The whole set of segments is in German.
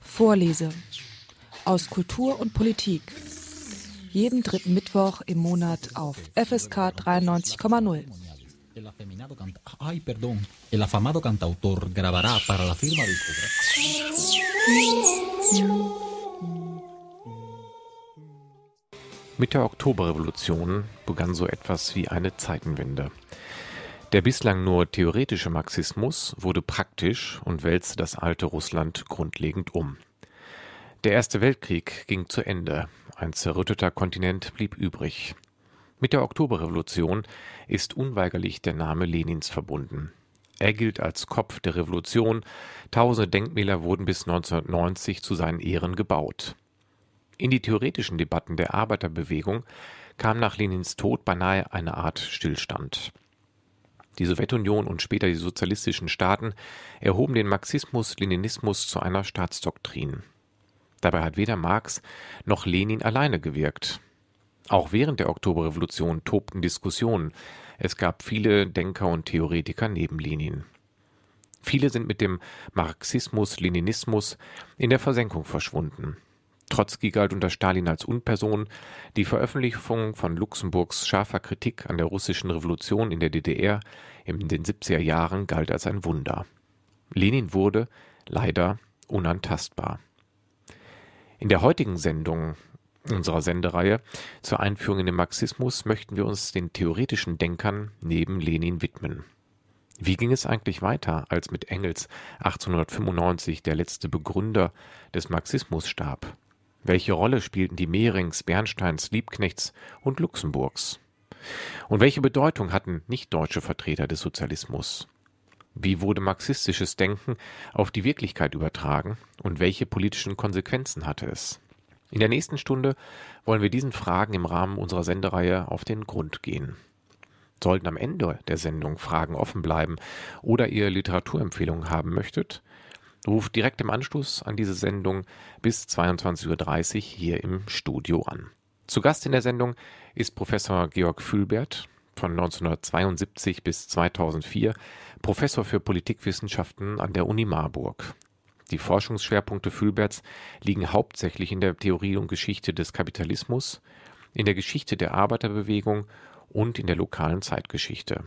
Vorlese aus Kultur und Politik. Jeden dritten Mittwoch im Monat auf FSK 93,0. El afeminado canta Ay, perdón. El afamado cantautor grabará para la firma discográfica. Mit der Oktoberrevolution begann so etwas wie eine Zeitenwende. Der bislang nur theoretische Marxismus wurde praktisch und wälzte das alte Russland grundlegend um. Der Erste Weltkrieg ging zu Ende, ein zerrütteter Kontinent blieb übrig. Mit der Oktoberrevolution ist unweigerlich der Name Lenins verbunden. Er gilt als Kopf der Revolution, tausende Denkmäler wurden bis 1990 zu seinen Ehren gebaut. In die theoretischen Debatten der Arbeiterbewegung kam nach Lenins Tod beinahe eine Art Stillstand. Die Sowjetunion und später die sozialistischen Staaten erhoben den Marxismus-Leninismus zu einer Staatsdoktrin. Dabei hat weder Marx noch Lenin alleine gewirkt. Auch während der Oktoberrevolution tobten Diskussionen. Es gab viele Denker und Theoretiker neben Lenin. Viele sind mit dem Marxismus-Leninismus in der Versenkung verschwunden. Trotzki galt unter Stalin als Unperson. Die Veröffentlichung von Luxemburgs scharfer Kritik an der russischen Revolution in der DDR in den 70er Jahren galt als ein Wunder. Lenin wurde leider unantastbar. In der heutigen Sendung unserer Sendereihe zur Einführung in den Marxismus möchten wir uns den theoretischen Denkern neben Lenin widmen. Wie ging es eigentlich weiter, als mit Engels 1895 der letzte Begründer des Marxismus starb? Welche Rolle spielten die Mehrings, Bernsteins, Liebknechts und Luxemburgs? Und welche Bedeutung hatten nicht-deutsche Vertreter des Sozialismus? Wie wurde marxistisches Denken auf die Wirklichkeit übertragen und welche politischen Konsequenzen hatte es? In der nächsten Stunde wollen wir diesen Fragen im Rahmen unserer Sendereihe auf den Grund gehen. Sollten am Ende der Sendung Fragen offen bleiben oder ihr Literaturempfehlungen haben möchtet, ruft direkt im Anschluss an diese Sendung bis 22.30 Uhr hier im Studio an. Zu Gast in der Sendung ist Professor Georg Fühlbert von 1972 bis 2004 Professor für Politikwissenschaften an der Uni Marburg. Die Forschungsschwerpunkte Fülberts liegen hauptsächlich in der Theorie und Geschichte des Kapitalismus, in der Geschichte der Arbeiterbewegung und in der lokalen Zeitgeschichte.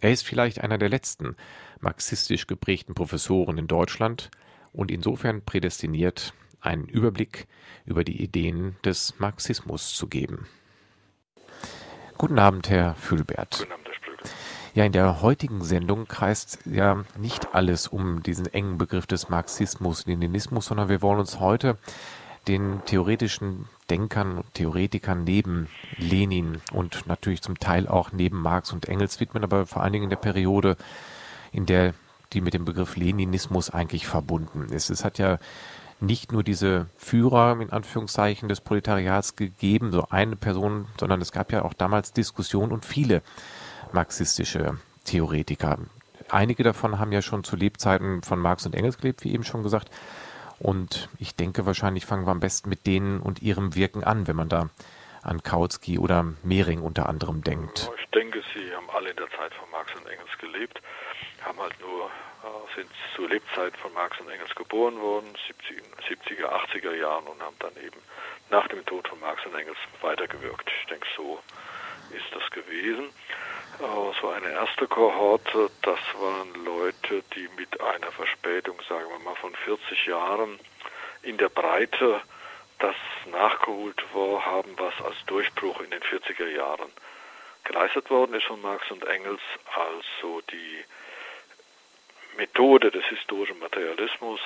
Er ist vielleicht einer der letzten marxistisch geprägten Professoren in Deutschland und insofern prädestiniert, einen Überblick über die Ideen des Marxismus zu geben. Guten Abend, Herr Fülbert. Guten Abend. Ja, in der heutigen Sendung kreist ja nicht alles um diesen engen Begriff des Marxismus, Leninismus, sondern wir wollen uns heute den theoretischen Denkern und Theoretikern neben Lenin und natürlich zum Teil auch neben Marx und Engels widmen, aber vor allen Dingen in der Periode, in der die mit dem Begriff Leninismus eigentlich verbunden ist. Es hat ja nicht nur diese Führer in Anführungszeichen des Proletariats gegeben, so eine Person, sondern es gab ja auch damals Diskussionen und viele marxistische Theoretiker. Einige davon haben ja schon zu Lebzeiten von Marx und Engels gelebt, wie eben schon gesagt. Und ich denke, wahrscheinlich fangen wir am besten mit denen und ihrem Wirken an, wenn man da an Kautsky oder Mehring unter anderem denkt. Ich denke, sie haben alle in der Zeit von Marx und Engels gelebt, haben halt nur, äh, sind zur Lebzeit von Marx und Engels geboren worden, 70, er 80er Jahren und haben dann eben nach dem Tod von Marx und Engels weitergewirkt. Ich denke, so ist das gewesen. So eine erste Kohorte, das waren Leute, die mit einer Verspätung, sagen wir mal, von 40 Jahren in der Breite das nachgeholt haben, was als Durchbruch in den 40er Jahren geleistet worden ist von Marx und Engels, also die Methode des historischen Materialismus,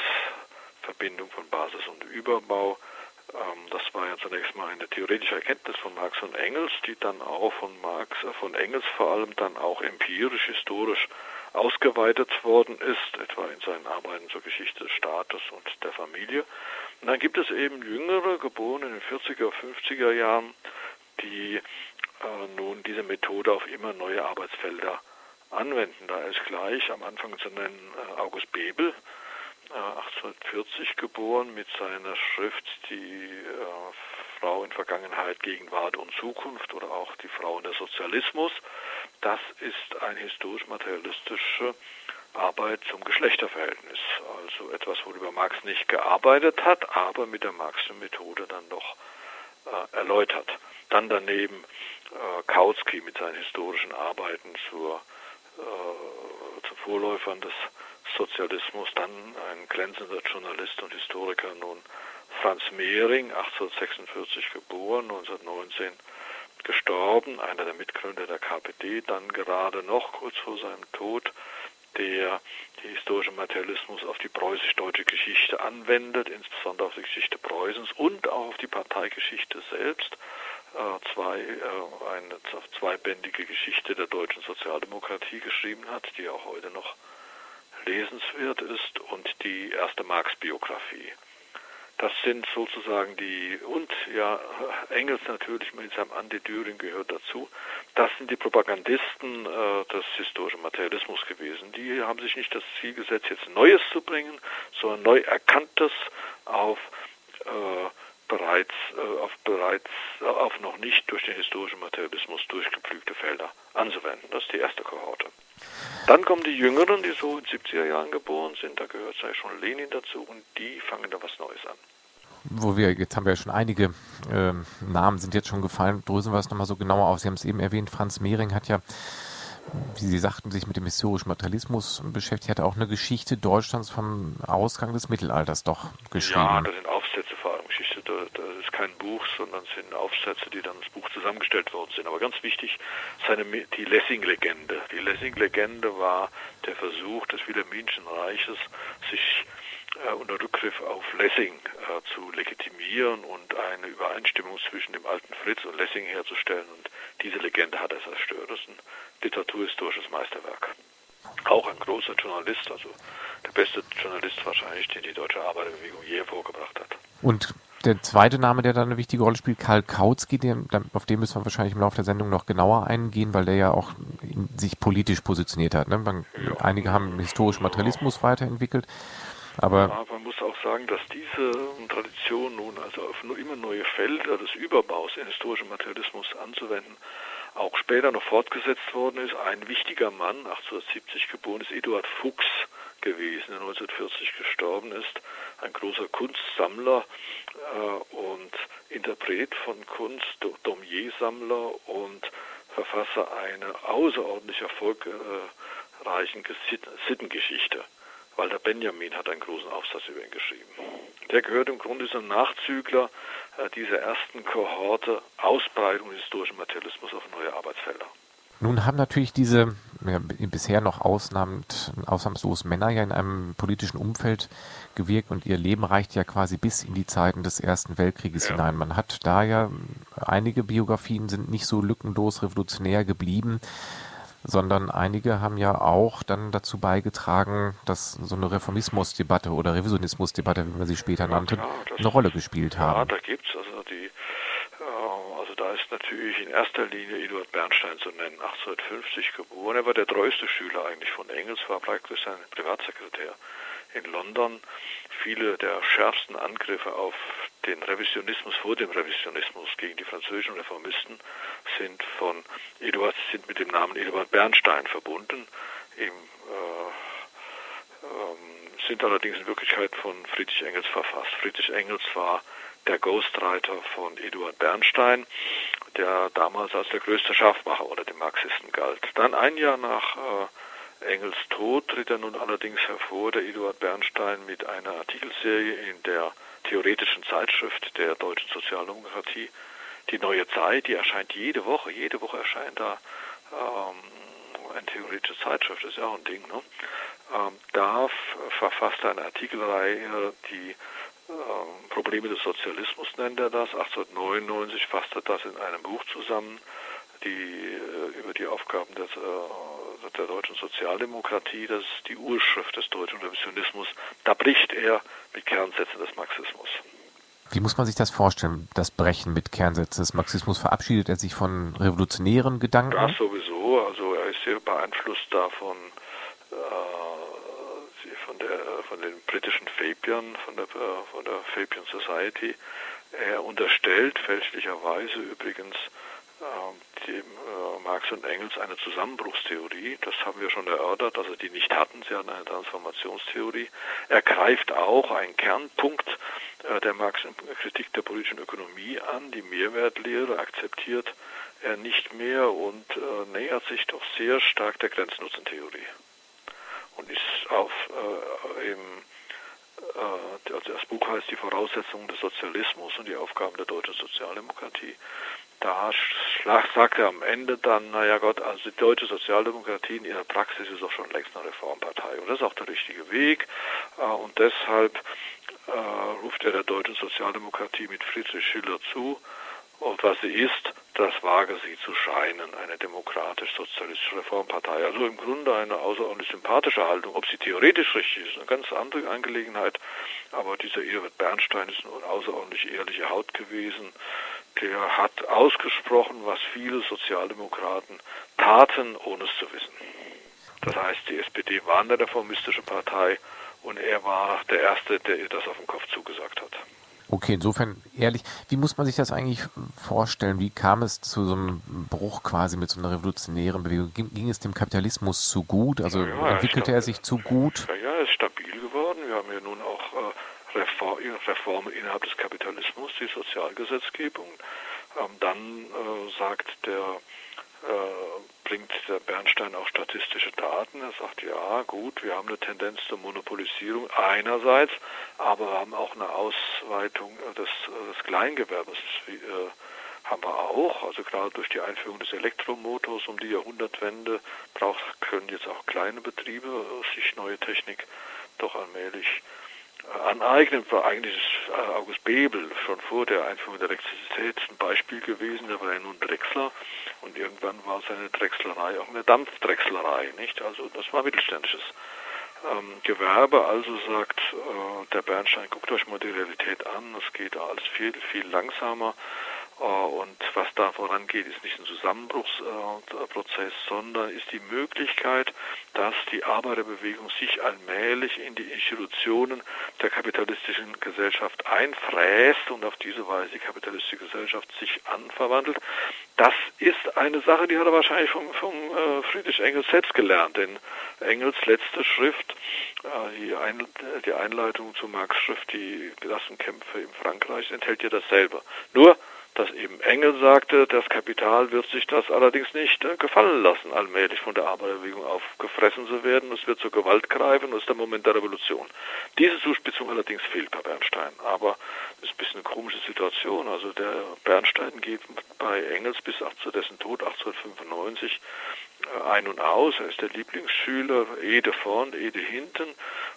Verbindung von Basis und Überbau, ähm, das war ja zunächst mal eine theoretische Erkenntnis von Marx und Engels, die dann auch von Marx, äh, von Engels vor allem dann auch empirisch, historisch ausgeweitet worden ist, etwa in seinen Arbeiten zur Geschichte des Staates und der Familie. Und dann gibt es eben Jüngere, geboren in den 40er, 50er Jahren, die äh, nun diese Methode auf immer neue Arbeitsfelder anwenden. Da ist gleich am Anfang zu nennen äh, August Bebel, 1840 geboren mit seiner Schrift Die äh, Frau in Vergangenheit, Gegenwart und Zukunft oder auch die Frau und der Sozialismus. das ist eine historisch-materialistische Arbeit zum Geschlechterverhältnis. Also etwas, worüber Marx nicht gearbeitet hat, aber mit der Marxischen Methode dann doch äh, erläutert. Dann daneben äh, Kautsky mit seinen historischen Arbeiten zur, äh, zu Vorläufern des Sozialismus, dann ein glänzender Journalist und Historiker nun Franz Mehring, 1846 geboren, 1919 gestorben, einer der Mitgründer der KPD, dann gerade noch kurz vor seinem Tod, der den historischen Materialismus auf die preußisch-deutsche Geschichte anwendet, insbesondere auf die Geschichte Preußens und auch auf die Parteigeschichte selbst. Äh, zwei, äh, eine zweibändige Geschichte der deutschen Sozialdemokratie geschrieben hat, die auch heute noch lesenswert ist, und die erste Marx-Biografie. Das sind sozusagen die, und ja, Engels natürlich mit seinem Anti-Düring gehört dazu. Das sind die Propagandisten äh, des historischen Materialismus gewesen. Die haben sich nicht das Ziel gesetzt, jetzt Neues zu bringen, sondern neu Erkanntes auf äh, bereits, äh, auf bereits, äh, auf noch nicht durch den historischen Materialismus durchgepflügte Felder anzuwenden. Das ist die erste Kohorte. Dann kommen die Jüngeren, die so in 70er Jahren geboren sind, da gehört ja schon Lenin dazu und die fangen da was Neues an. Wo wir, jetzt haben wir ja schon einige äh, Namen sind jetzt schon gefallen, drösen wir es nochmal so genauer auf. Sie haben es eben erwähnt, Franz Mehring hat ja, wie Sie sagten, sich mit dem historischen Materialismus beschäftigt, hat auch eine Geschichte Deutschlands vom Ausgang des Mittelalters doch geschrieben. Ja, das sind vor das ist kein Buch, sondern es sind Aufsätze, die dann ins Buch zusammengestellt worden sind. Aber ganz wichtig, seine, die Lessing-Legende. Die Lessing-Legende war der Versuch des Wilhelminischen Reiches, sich äh, unter Rückgriff auf Lessing äh, zu legitimieren und eine Übereinstimmung zwischen dem alten Fritz und Lessing herzustellen. Und diese Legende hat er zerstört. Das ist ein literaturhistorisches Meisterwerk. Auch ein großer Journalist, also der beste Journalist wahrscheinlich, den die deutsche Arbeiterbewegung je hervorgebracht hat. Und der zweite Name, der da eine wichtige Rolle spielt, Karl Kautsky, den, auf den müssen wir wahrscheinlich im Laufe der Sendung noch genauer eingehen, weil der ja auch sich politisch positioniert hat. Ne? Man, ja. Einige haben historischen Materialismus weiterentwickelt. Aber ja, man muss auch sagen, dass diese Tradition nun also auf immer neue Felder des Überbaus in historischen Materialismus anzuwenden, auch später noch fortgesetzt worden ist. Ein wichtiger Mann, 1870 geboren ist, Eduard Fuchs gewesen, der 1940 gestorben ist, ein großer Kunstsammler äh, und Interpret von Kunst, Domiersammler und Verfasser einer außerordentlich erfolgreichen Sittengeschichte. Walter Benjamin hat einen großen Aufsatz über ihn geschrieben. Der gehört im Grunde zum Nachzügler äh, dieser ersten Kohorte Ausbreitung des historischen Materialismus auf neue Arbeitsfelder. Nun haben natürlich diese ja, bisher noch ausnahmslos Männer ja in einem politischen Umfeld gewirkt und ihr Leben reicht ja quasi bis in die Zeiten des Ersten Weltkrieges ja. hinein. Man hat da ja einige Biografien sind nicht so lückenlos revolutionär geblieben sondern einige haben ja auch dann dazu beigetragen, dass so eine Reformismusdebatte oder Revisionismusdebatte, wie man sie später ja, nannte, klar, eine Rolle gespielt haben. Ja, da gibt es also die, äh, da ist natürlich in erster Linie Eduard Bernstein zu nennen, 1850 geboren. Er war der treueste Schüler eigentlich von Engels, war praktisch sein Privatsekretär in London. Viele der schärfsten Angriffe auf den Revisionismus vor dem Revisionismus gegen die französischen Reformisten sind von Eduard, sind mit dem Namen Eduard Bernstein verbunden. Im, äh, ähm, sind allerdings in Wirklichkeit von Friedrich Engels verfasst. Friedrich Engels war der Ghostwriter von Eduard Bernstein, der damals als der größte Scharfmacher unter den Marxisten galt. Dann ein Jahr nach äh, Engels Tod tritt er nun allerdings hervor, der Eduard Bernstein, mit einer Artikelserie in der theoretischen Zeitschrift der deutschen Sozialdemokratie, die Neue Zeit, die erscheint jede Woche. Jede Woche erscheint da ähm, eine theoretische Zeitschrift, ist ja auch ein Ding. Ne? Ähm, da verfasst er eine Artikelreihe, die Probleme des Sozialismus nennt er das. 1899 fasst er das in einem Buch zusammen, die äh, über die Aufgaben des, äh, der deutschen Sozialdemokratie, das ist die Urschrift des deutschen Revisionismus. Da bricht er mit Kernsätzen des Marxismus. Wie muss man sich das vorstellen, das Brechen mit Kernsätzen des Marxismus? Verabschiedet er sich von revolutionären Gedanken? Das sowieso. Also er ist sehr beeinflusst davon, äh, von, der, von den britischen Fabian, von der, von der Fabian Society. Er unterstellt fälschlicherweise übrigens äh, dem äh, Marx und Engels eine Zusammenbruchstheorie. Das haben wir schon erörtert, dass sie die nicht hatten. Sie hatten eine Transformationstheorie. Er greift auch einen Kernpunkt äh, der Marx-Kritik der politischen Ökonomie an. Die Mehrwertlehre akzeptiert er nicht mehr und äh, nähert sich doch sehr stark der Grenznutzentheorie und ist auf äh, im äh, also das Buch heißt Die Voraussetzungen des Sozialismus und die Aufgaben der deutschen Sozialdemokratie. Da sagt er am Ende dann, naja Gott, also die deutsche Sozialdemokratie in ihrer Praxis ist auch schon längst eine Reformpartei. Und das ist auch der richtige Weg. Äh, und deshalb äh, ruft er der deutschen Sozialdemokratie mit Friedrich Schiller zu, und was sie ist, das wage sie zu scheinen, eine demokratisch-sozialistische Reformpartei. Also im Grunde eine außerordentlich sympathische Haltung. Ob sie theoretisch richtig ist, eine ganz andere Angelegenheit. Aber dieser Irwin Bernstein ist eine außerordentlich ehrliche Haut gewesen. Der hat ausgesprochen, was viele Sozialdemokraten taten, ohne es zu wissen. Das heißt, die SPD war eine reformistische Partei und er war der Erste, der ihr das auf den Kopf zugesagt hat. Okay, insofern ehrlich, wie muss man sich das eigentlich vorstellen? Wie kam es zu so einem Bruch quasi mit so einer revolutionären Bewegung? Ging, ging es dem Kapitalismus zu gut? Also ja, entwickelte er sich zu gut? Ja, ja, er ist stabil geworden. Wir haben ja nun auch äh, Reform, Reformen innerhalb des Kapitalismus, die Sozialgesetzgebung. Ähm, dann äh, sagt der bringt der Bernstein auch statistische Daten. Er sagt, ja gut, wir haben eine Tendenz zur Monopolisierung einerseits, aber wir haben auch eine Ausweitung des, des Kleingewerbes. Äh, haben wir auch, also gerade durch die Einführung des Elektromotors um die Jahrhundertwende braucht, können jetzt auch kleine Betriebe sich neue Technik doch allmählich aneignen, war eigentlich äh, August Bebel schon vor der Einführung der Elektrizität ein Beispiel gewesen. Der war ja nun Drechsler und irgendwann war seine Drechslerei auch eine Dampfdrechslerei, nicht? Also das war mittelständisches ähm, Gewerbe. Also sagt äh, der Bernstein, guckt euch mal die Realität an, es geht alles viel, viel langsamer. Äh, und was da vorangeht, ist nicht ein Zusammenbruchsprozess, sondern ist die Möglichkeit, dass die Arbeiterbewegung sich allmählich in die Institutionen der kapitalistischen Gesellschaft einfräst und auf diese Weise die kapitalistische Gesellschaft sich anverwandelt. Das ist eine Sache, die hat er wahrscheinlich vom, vom äh, Friedrich Engels selbst gelernt, denn Engels letzte Schrift, äh, die Einleitung zu Marx Schrift, die Klassenkämpfe in Frankreich, enthält ja dasselbe. Nur dass eben Engel sagte, das Kapital wird sich das allerdings nicht äh, gefallen lassen, allmählich von der Arbeiterbewegung aufgefressen zu werden. Es wird zur Gewalt greifen, das ist der Moment der Revolution. Diese Zuspitzung allerdings fehlt bei Bernstein. Aber das ist ein bisschen eine komische Situation. Also der Bernstein geht bei Engels bis zu dessen Tod 1895 äh, ein und aus. Er ist der Lieblingsschüler, Ede vorn, Ede hinten.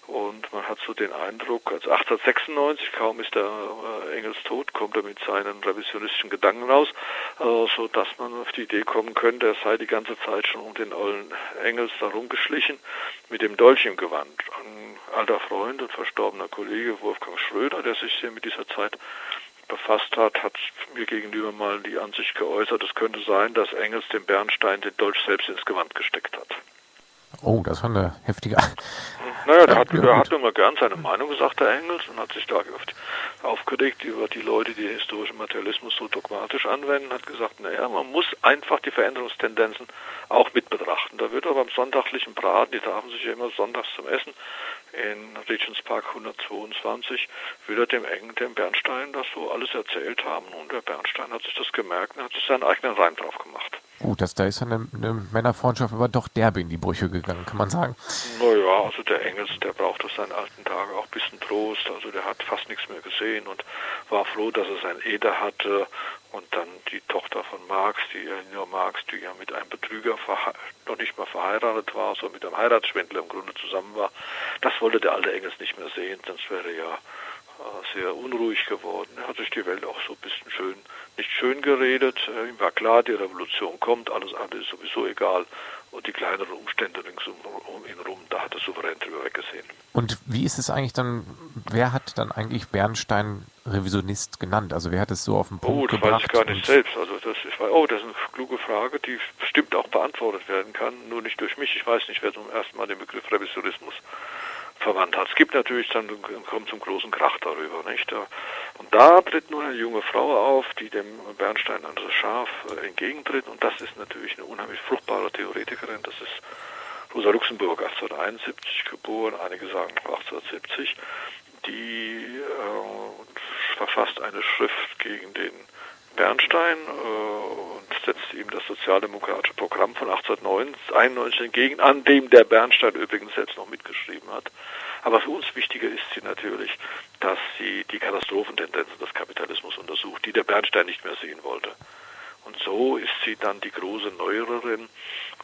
Und man hat so den Eindruck, als 1896, kaum ist der äh, Engels tot, kommt er mit seinen revisionistischen Gedanken raus, äh, so dass man auf die Idee kommen könnte, er sei die ganze Zeit schon um den ollen Engels da rumgeschlichen, mit dem Dolch im Gewand. Ein alter Freund und verstorbener Kollege Wolfgang Schröder, der sich sehr mit dieser Zeit befasst hat, hat mir gegenüber mal die Ansicht geäußert, es könnte sein, dass Engels dem Bernstein den Dolch selbst ins Gewand gesteckt hat. Oh, das war eine heftige. Naja, der hat, der hat immer gern seine Meinung gesagt, der Engels, und hat sich da aufgeregt über die Leute, die den historischen Materialismus so dogmatisch anwenden, hat gesagt, naja, man muss einfach die Veränderungstendenzen auch mit betrachten. Da wird aber beim sonntaglichen Braten, die trafen sich ja immer sonntags zum Essen, in Regents Park 122 wieder dem Engen, dem Bernstein, das so alles erzählt haben. Und der Bernstein hat sich das gemerkt und hat sich seinen eigenen Reim drauf gemacht. Gut, das, da ist eine, eine Männerfreundschaft aber doch derbe in die Brüche gegangen, kann man sagen. Naja, also der Engels, der braucht aus seinen alten Tagen auch ein bisschen Trost. Also der hat fast nichts mehr gesehen und war froh, dass er sein Eder hatte. Und dann die Tochter von Marx, die Elinor Marx, die ja mit einem Betrüger noch nicht mal verheiratet war, sondern mit einem Heiratsschwindler im Grunde zusammen war. Das wollte der alte Engels nicht mehr sehen, sonst wäre er ja sehr unruhig geworden. Er hat sich die Welt auch so ein bisschen schön, nicht schön geredet. Äh, ihm war klar, die Revolution kommt, alles andere ist sowieso egal. Und die kleineren Umstände ringsum um ihn rum, da hat er souverän drüber weggesehen. Und wie ist es eigentlich dann, wer hat dann eigentlich Bernstein Revisionist genannt? Also wer hat es so auf den Punkt gebracht? Oh, das weiß ich gar nicht selbst. Also das ist, oh, das ist eine kluge Frage, die bestimmt auch beantwortet werden kann, nur nicht durch mich. Ich weiß nicht, wer zum ersten Mal den Begriff Revisionismus verwandt hat. Es gibt natürlich dann, kommt zum großen Krach darüber, nicht? Und da tritt nun eine junge Frau auf, die dem Bernstein, also Schaf, äh, entgegentritt. Und das ist natürlich eine unheimlich fruchtbare Theoretikerin. Das ist Rosa Luxemburg, 1871 geboren, einige sagen 1870. Die äh, verfasst eine Schrift gegen den sozialdemokratische Programm von 1891 entgegen, an dem der Bernstein übrigens selbst noch mitgeschrieben hat. Aber für uns wichtiger ist sie natürlich, dass sie die Katastrophentendenzen des Kapitalismus untersucht, die der Bernstein nicht mehr sehen wollte. Und so ist sie dann die große Neuererin,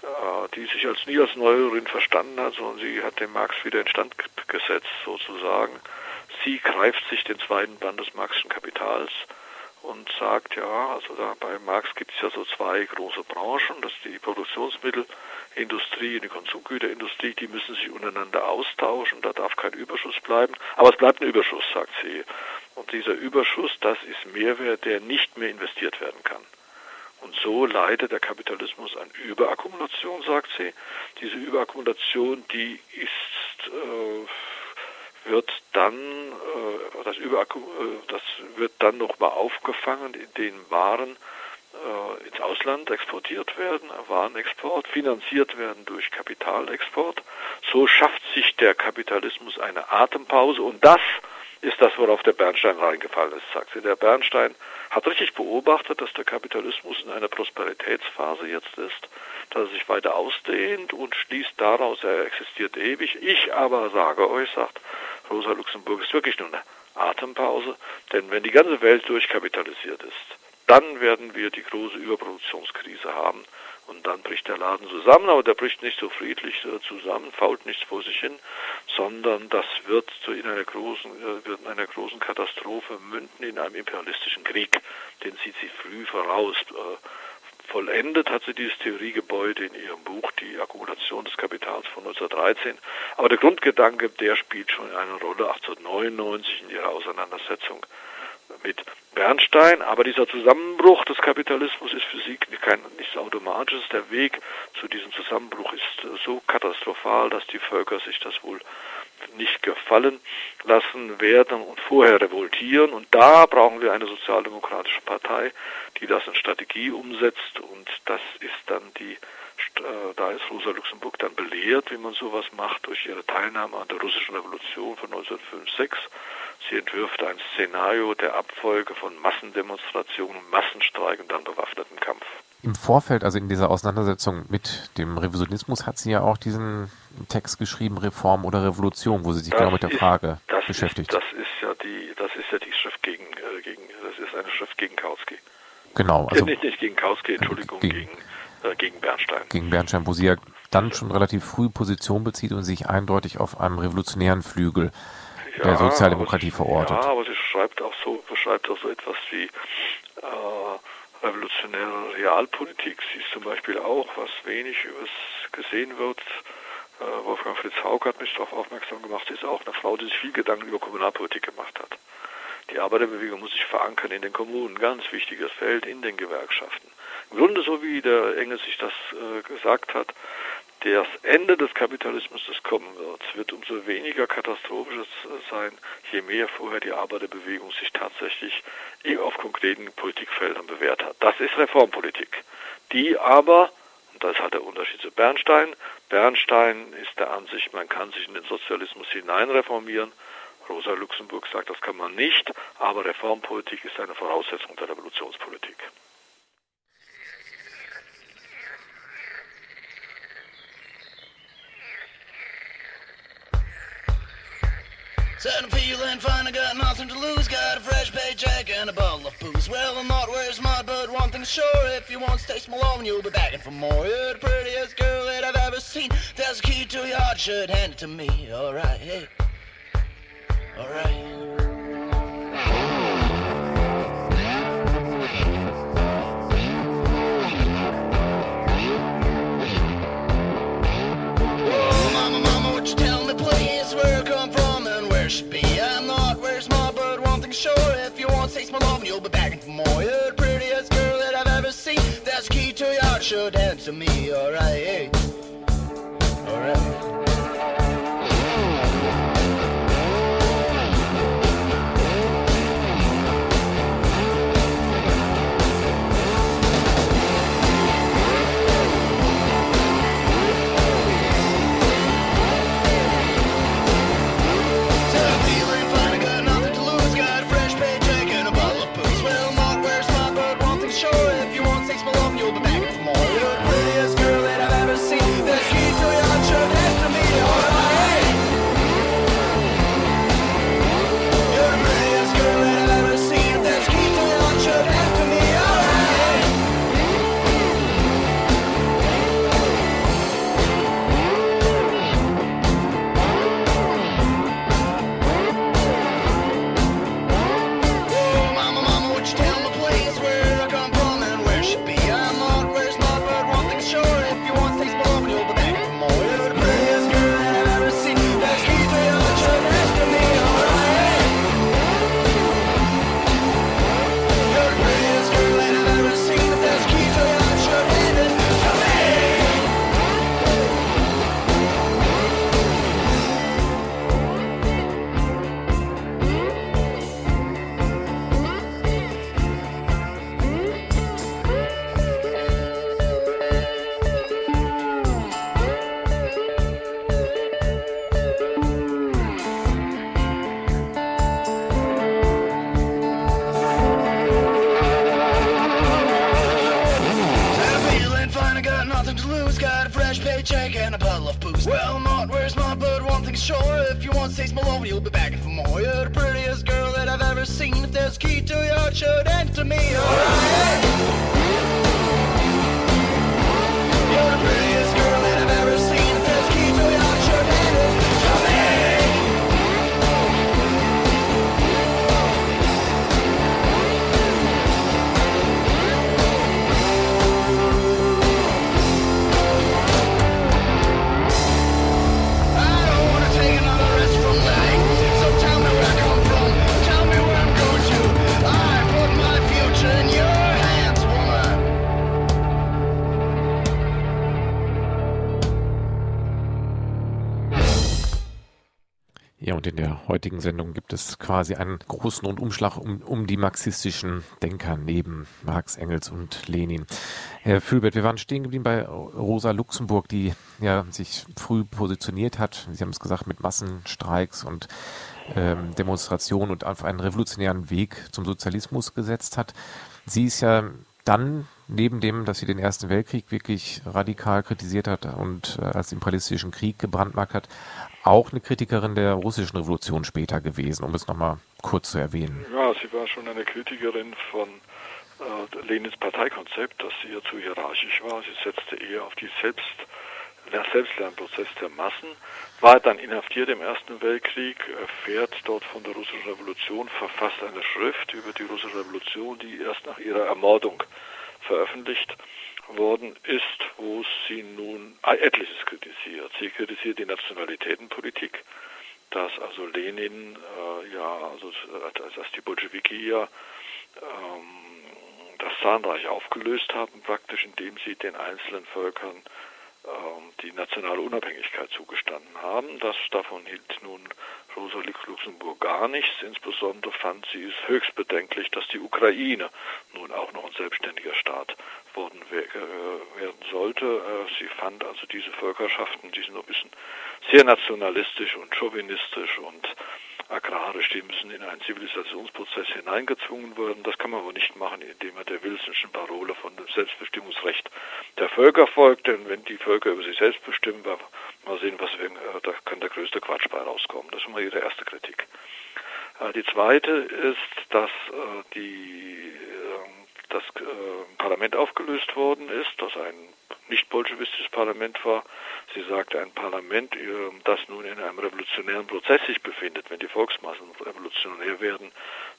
äh, die sich als nie als Neuerin verstanden hat, sondern sie hat den Marx wieder instand gesetzt, sozusagen. Sie greift sich den zweiten Band des Marxischen Kapitals und sagt, ja, also da bei Marx gibt es ja so zwei große Branchen, das ist die Produktionsmittelindustrie und die Konsumgüterindustrie, die müssen sich untereinander austauschen, da darf kein Überschuss bleiben, aber es bleibt ein Überschuss, sagt sie. Und dieser Überschuss, das ist Mehrwert, der nicht mehr investiert werden kann. Und so leidet der Kapitalismus an Überakkumulation, sagt sie. Diese Überakkumulation, die ist äh, wird dann äh, das, Überakku äh, das wird dann nochmal aufgefangen, indem Waren äh, ins Ausland exportiert werden, Warenexport, finanziert werden durch Kapitalexport. So schafft sich der Kapitalismus eine Atempause und das ist das, worauf der Bernstein reingefallen ist, sagt sie. Der Bernstein hat richtig beobachtet, dass der Kapitalismus in einer Prosperitätsphase jetzt ist, dass er sich weiter ausdehnt und schließt daraus, er existiert ewig. Ich aber sage euch, sagt Rosa Luxemburg, ist wirklich nur eine Atempause, denn wenn die ganze Welt durchkapitalisiert ist, dann werden wir die große Überproduktionskrise haben und dann bricht der Laden zusammen, aber der bricht nicht so friedlich äh, zusammen, fault nichts vor sich hin, sondern das wird zu in einer großen, äh, wird in einer großen Katastrophe münden in einem imperialistischen Krieg. Den sieht sie früh voraus. Vollendet hat sie dieses Theoriegebäude in ihrem Buch Die Akkumulation des Kapitals von 1913. Aber der Grundgedanke, der spielt schon eine Rolle 1899 in ihrer Auseinandersetzung mit Bernstein. Aber dieser Zusammenbruch des Kapitalismus ist für sie kein, nichts Automatisches. Der Weg zu diesem Zusammenbruch ist so katastrophal, dass die Völker sich das wohl nicht gefallen lassen werden und vorher revoltieren. Und da brauchen wir eine sozialdemokratische Partei, die das in Strategie umsetzt. Und das ist dann die, äh, da ist Rosa Luxemburg dann belehrt, wie man sowas macht, durch ihre Teilnahme an der russischen Revolution von 1905-6. Sie entwirft ein Szenario der Abfolge von Massendemonstrationen, Massenstreik und dann bewaffneten Kampf. Im Vorfeld, also in dieser Auseinandersetzung mit dem Revisionismus, hat sie ja auch diesen Text geschrieben, Reform oder Revolution, wo sie sich das genau mit der Frage ist, beschäftigt. Ist, das ist ja die, das ist ja die Schrift gegen, äh, gegen das ist eine Schrift gegen Kautsky. Genau. Also, nicht, nicht gegen Kautsky, Entschuldigung, gegen, gegen, äh, gegen Bernstein. Gegen Bernstein, wo sie ja dann schon relativ früh Position bezieht und sich eindeutig auf einem revolutionären Flügel ja, der Sozialdemokratie verortet. Ja, aber sie schreibt auch so, beschreibt auch so etwas wie äh, revolutionäre Realpolitik. Sie ist zum Beispiel auch, was wenig gesehen wird, äh, Wolfgang Fritz Haug hat mich darauf aufmerksam gemacht, sie ist auch eine Frau, die sich viel Gedanken über Kommunalpolitik gemacht hat. Die Arbeiterbewegung muss sich verankern in den Kommunen, ganz wichtiges Feld, in den Gewerkschaften. Im Grunde so wie der Engel sich das äh, gesagt hat, das Ende des Kapitalismus, das kommen wird, wird umso weniger katastrophisch sein, je mehr vorher die Arbeiterbewegung sich tatsächlich auf konkreten Politikfeldern bewährt hat. Das ist Reformpolitik, die aber, und das hat der Unterschied zu Bernstein, Bernstein ist der Ansicht, man kann sich in den Sozialismus hineinreformieren. Rosa Luxemburg sagt, das kann man nicht, aber Reformpolitik ist eine Voraussetzung der Revolutionspolitik. Said I'm feeling fine, I got nothing to lose. Got a fresh paycheck and a bottle of booze. Well, I'm not where smart, but one thing's sure. If you want to my love, you'll be begging for more. You're the prettiest girl that I've ever seen. There's a key to your heart, should hand it to me. Alright, hey. Alright. You'll be begging for more. You're the prettiest girl that I've ever seen. That's key to your sure dance to me. Alright. Heutigen Sendung gibt es quasi einen großen Rundumschlag um, um die marxistischen Denker neben Marx, Engels und Lenin. Herr Fülbert, wir waren stehen geblieben bei Rosa Luxemburg, die ja sich früh positioniert hat. Sie haben es gesagt, mit Massenstreiks und ähm, Demonstrationen und auf einen revolutionären Weg zum Sozialismus gesetzt hat. Sie ist ja dann neben dem, dass sie den Ersten Weltkrieg wirklich radikal kritisiert hat und äh, als imperialistischen Krieg gebrandmarkt hat, auch eine Kritikerin der russischen Revolution später gewesen, um es nochmal kurz zu erwähnen. Ja, sie war schon eine Kritikerin von äh, Lenins Parteikonzept, das ihr zu hierarchisch war. Sie setzte eher auf die Selbst, der Selbstlernprozess der Massen, war dann inhaftiert im Ersten Weltkrieg, erfährt dort von der russischen Revolution, verfasst eine Schrift über die russische Revolution, die erst nach ihrer Ermordung veröffentlicht worden ist, wo sie nun etliches kritisiert. Sie kritisiert die Nationalitätenpolitik, dass also Lenin, äh, ja, also dass die Bolschewiki ja ähm, das Zahnreich aufgelöst haben, praktisch indem sie den einzelnen Völkern die nationale Unabhängigkeit zugestanden haben. Das davon hielt nun Rosa Luxemburg gar nichts. Insbesondere fand sie es höchst bedenklich, dass die Ukraine nun auch noch ein selbstständiger Staat worden werden sollte. Sie fand also diese Völkerschaften, die sind ein bisschen sehr nationalistisch und chauvinistisch und agrarisch, die müssen in einen Zivilisationsprozess hineingezwungen werden. Das kann man aber nicht machen, indem man der Wilsonschen Parole von dem Selbstbestimmungsrecht der Völker folgt. Denn wenn die Völker über sich selbst bestimmen, mal sehen, was wir, da kann der größte Quatsch bei rauskommen. Das ist immer ihre erste Kritik. Die zweite ist, dass die, das Parlament aufgelöst worden ist, dass ein nicht bolschewistisches Parlament war. Sie sagte, ein Parlament, das nun in einem revolutionären Prozess sich befindet, wenn die Volksmassen revolutionär werden,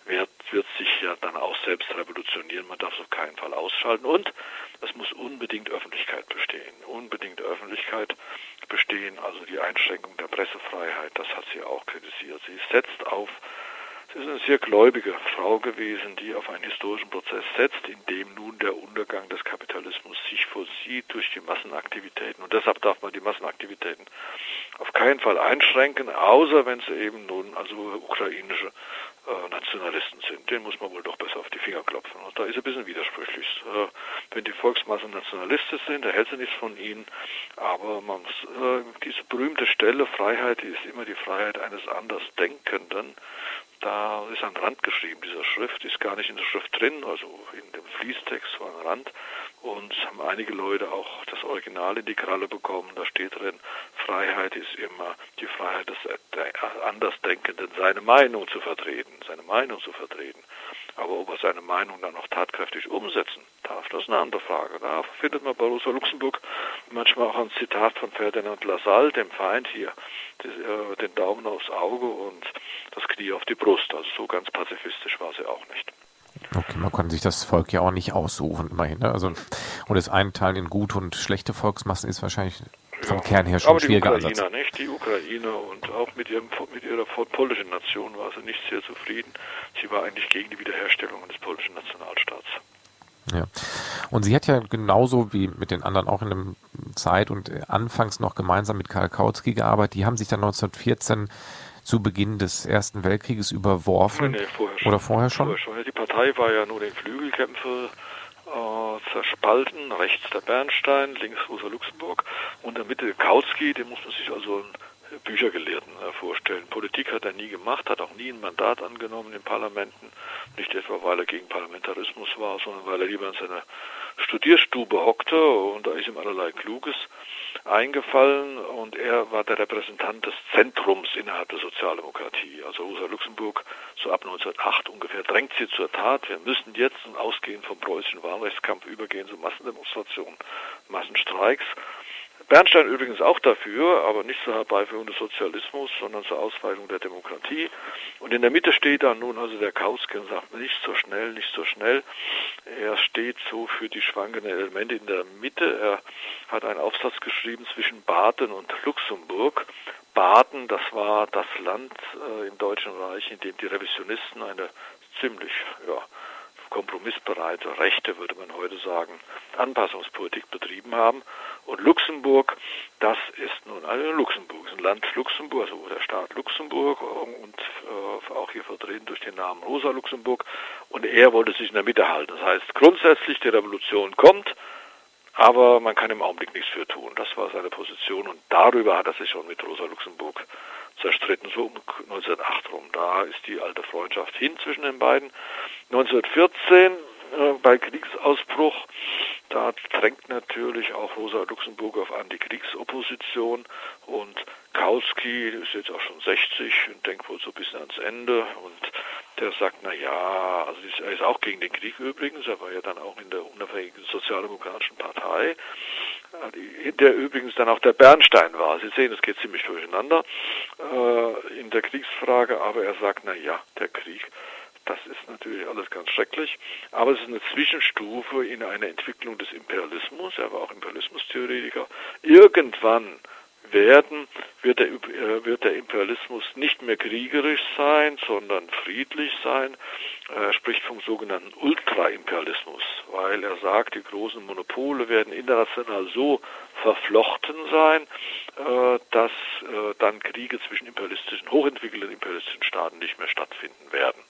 wird, wird sich ja dann auch selbst revolutionieren. Man darf es auf keinen Fall ausschalten. Und es muss unbedingt Öffentlichkeit bestehen. Unbedingt Öffentlichkeit bestehen, also die Einschränkung der Pressefreiheit, das hat sie auch kritisiert. Sie setzt auf Sie ist eine sehr gläubige Frau gewesen, die auf einen historischen Prozess setzt, in dem nun der Untergang des Kapitalismus sich vollzieht durch die Massenaktivitäten. Und deshalb darf man die Massenaktivitäten auf keinen Fall einschränken, außer wenn sie eben nun also ukrainische äh, Nationalisten sind. Den muss man wohl doch besser auf die Finger klopfen. Und da ist ein bisschen widersprüchlich. Äh, wenn die Volksmassen Nationalisten sind, da hält sie nichts von ihnen. Aber man muss, äh, diese berühmte Stelle, Freiheit ist immer die Freiheit eines Andersdenkenden. Da ist ein Rand geschrieben dieser Schrift, ist gar nicht in der Schrift drin, also in dem Fließtext war ein Rand. Und haben einige Leute auch das Original in die Kralle bekommen. Da steht drin, Freiheit ist immer die Freiheit des Andersdenkenden, seine Meinung zu vertreten, seine Meinung zu vertreten. Aber ob er seine Meinung dann auch tatkräftig umsetzen darf, das ist eine andere Frage. Da findet man bei Rosa Luxemburg manchmal auch ein Zitat von Ferdinand Lassalle, dem Feind hier, den Daumen aufs Auge und das Knie auf die Brust. Also so ganz pazifistisch war sie auch nicht. Okay, man kann sich das Volk ja auch nicht aussuchen, immerhin. Ne? Also, und das Einteilen in gute und schlechte Volksmassen ist wahrscheinlich vom ja, Kern her schon aber die Ukrainer, Ansatz. nicht? Die Ukraine und auch mit, ihrem, mit ihrer polnischen Nation war sie nicht sehr zufrieden. Sie war eigentlich gegen die Wiederherstellung des polnischen Nationalstaats. Ja. Und sie hat ja genauso wie mit den anderen auch in der Zeit und anfangs noch gemeinsam mit Karl Kautsky gearbeitet. Die haben sich dann 1914 zu Beginn des Ersten Weltkrieges überworfen. Nee, nee, vorher schon. Oder vorher schon? Vorher schon. Die Partei war ja nur den Flügelkämpfe äh, zerspalten, rechts der Bernstein, links Rosa Luxemburg und in der Mitte Kautsky, den muss man sich also einen Büchergelehrten äh, vorstellen. Politik hat er nie gemacht, hat auch nie ein Mandat angenommen in Parlamenten, nicht etwa weil er gegen Parlamentarismus war, sondern weil er lieber in seiner Studierstube hockte und da ist ihm allerlei Kluges eingefallen und er war der Repräsentant des Zentrums innerhalb der Sozialdemokratie. Also Rosa Luxemburg, so ab 1908 ungefähr, drängt sie zur Tat. Wir müssen jetzt, ausgehend vom preußischen Wahlrechtskampf, übergehen zu Massendemonstrationen, Massenstreiks. Bernstein übrigens auch dafür, aber nicht zur Herbeiführung des Sozialismus, sondern zur Ausweitung der Demokratie. Und in der Mitte steht dann nun also der Kauske und sagt, nicht so schnell, nicht so schnell. Er steht so für die schwankenden Elemente in der Mitte. Er hat einen Aufsatz geschrieben zwischen Baden und Luxemburg. Baden, das war das Land äh, im Deutschen Reich, in dem die Revisionisten eine ziemlich ja, kompromissbereite, rechte, würde man heute sagen, Anpassungspolitik betrieben haben. Und Luxemburg, das ist nun also Luxemburg, ist ein Land Luxemburg, also der Staat Luxemburg und äh, auch hier vertreten durch den Namen Rosa Luxemburg. Und er wollte sich in der Mitte halten. Das heißt, grundsätzlich die Revolution kommt, aber man kann im Augenblick nichts für tun. Das war seine Position und darüber hat er sich schon mit Rosa Luxemburg zerstritten, so um 1908 rum. Da ist die alte Freundschaft hin zwischen den beiden. 1914 äh, bei Kriegsausbruch, da drängt natürlich auch Rosa Luxemburg auf Antikriegsopposition und Kautsky ist jetzt auch schon 60 und denkt wohl so ein bisschen ans Ende und der sagt, na ja, also er ist auch gegen den Krieg übrigens, er war ja dann auch in der unabhängigen sozialdemokratischen Partei, in der übrigens dann auch der Bernstein war. Sie sehen, es geht ziemlich durcheinander äh, in der Kriegsfrage, aber er sagt, na ja, der Krieg, das ist natürlich alles ganz schrecklich, aber es ist eine Zwischenstufe in einer Entwicklung des Imperialismus. Er war auch Imperialismustheoretiker. Irgendwann werden, wird der, äh, wird der Imperialismus nicht mehr kriegerisch sein, sondern friedlich sein. Er spricht vom sogenannten Ultraimperialismus, weil er sagt, die großen Monopole werden international so verflochten sein, äh, dass äh, dann Kriege zwischen imperialistischen, hochentwickelten imperialistischen Staaten nicht mehr stattfinden werden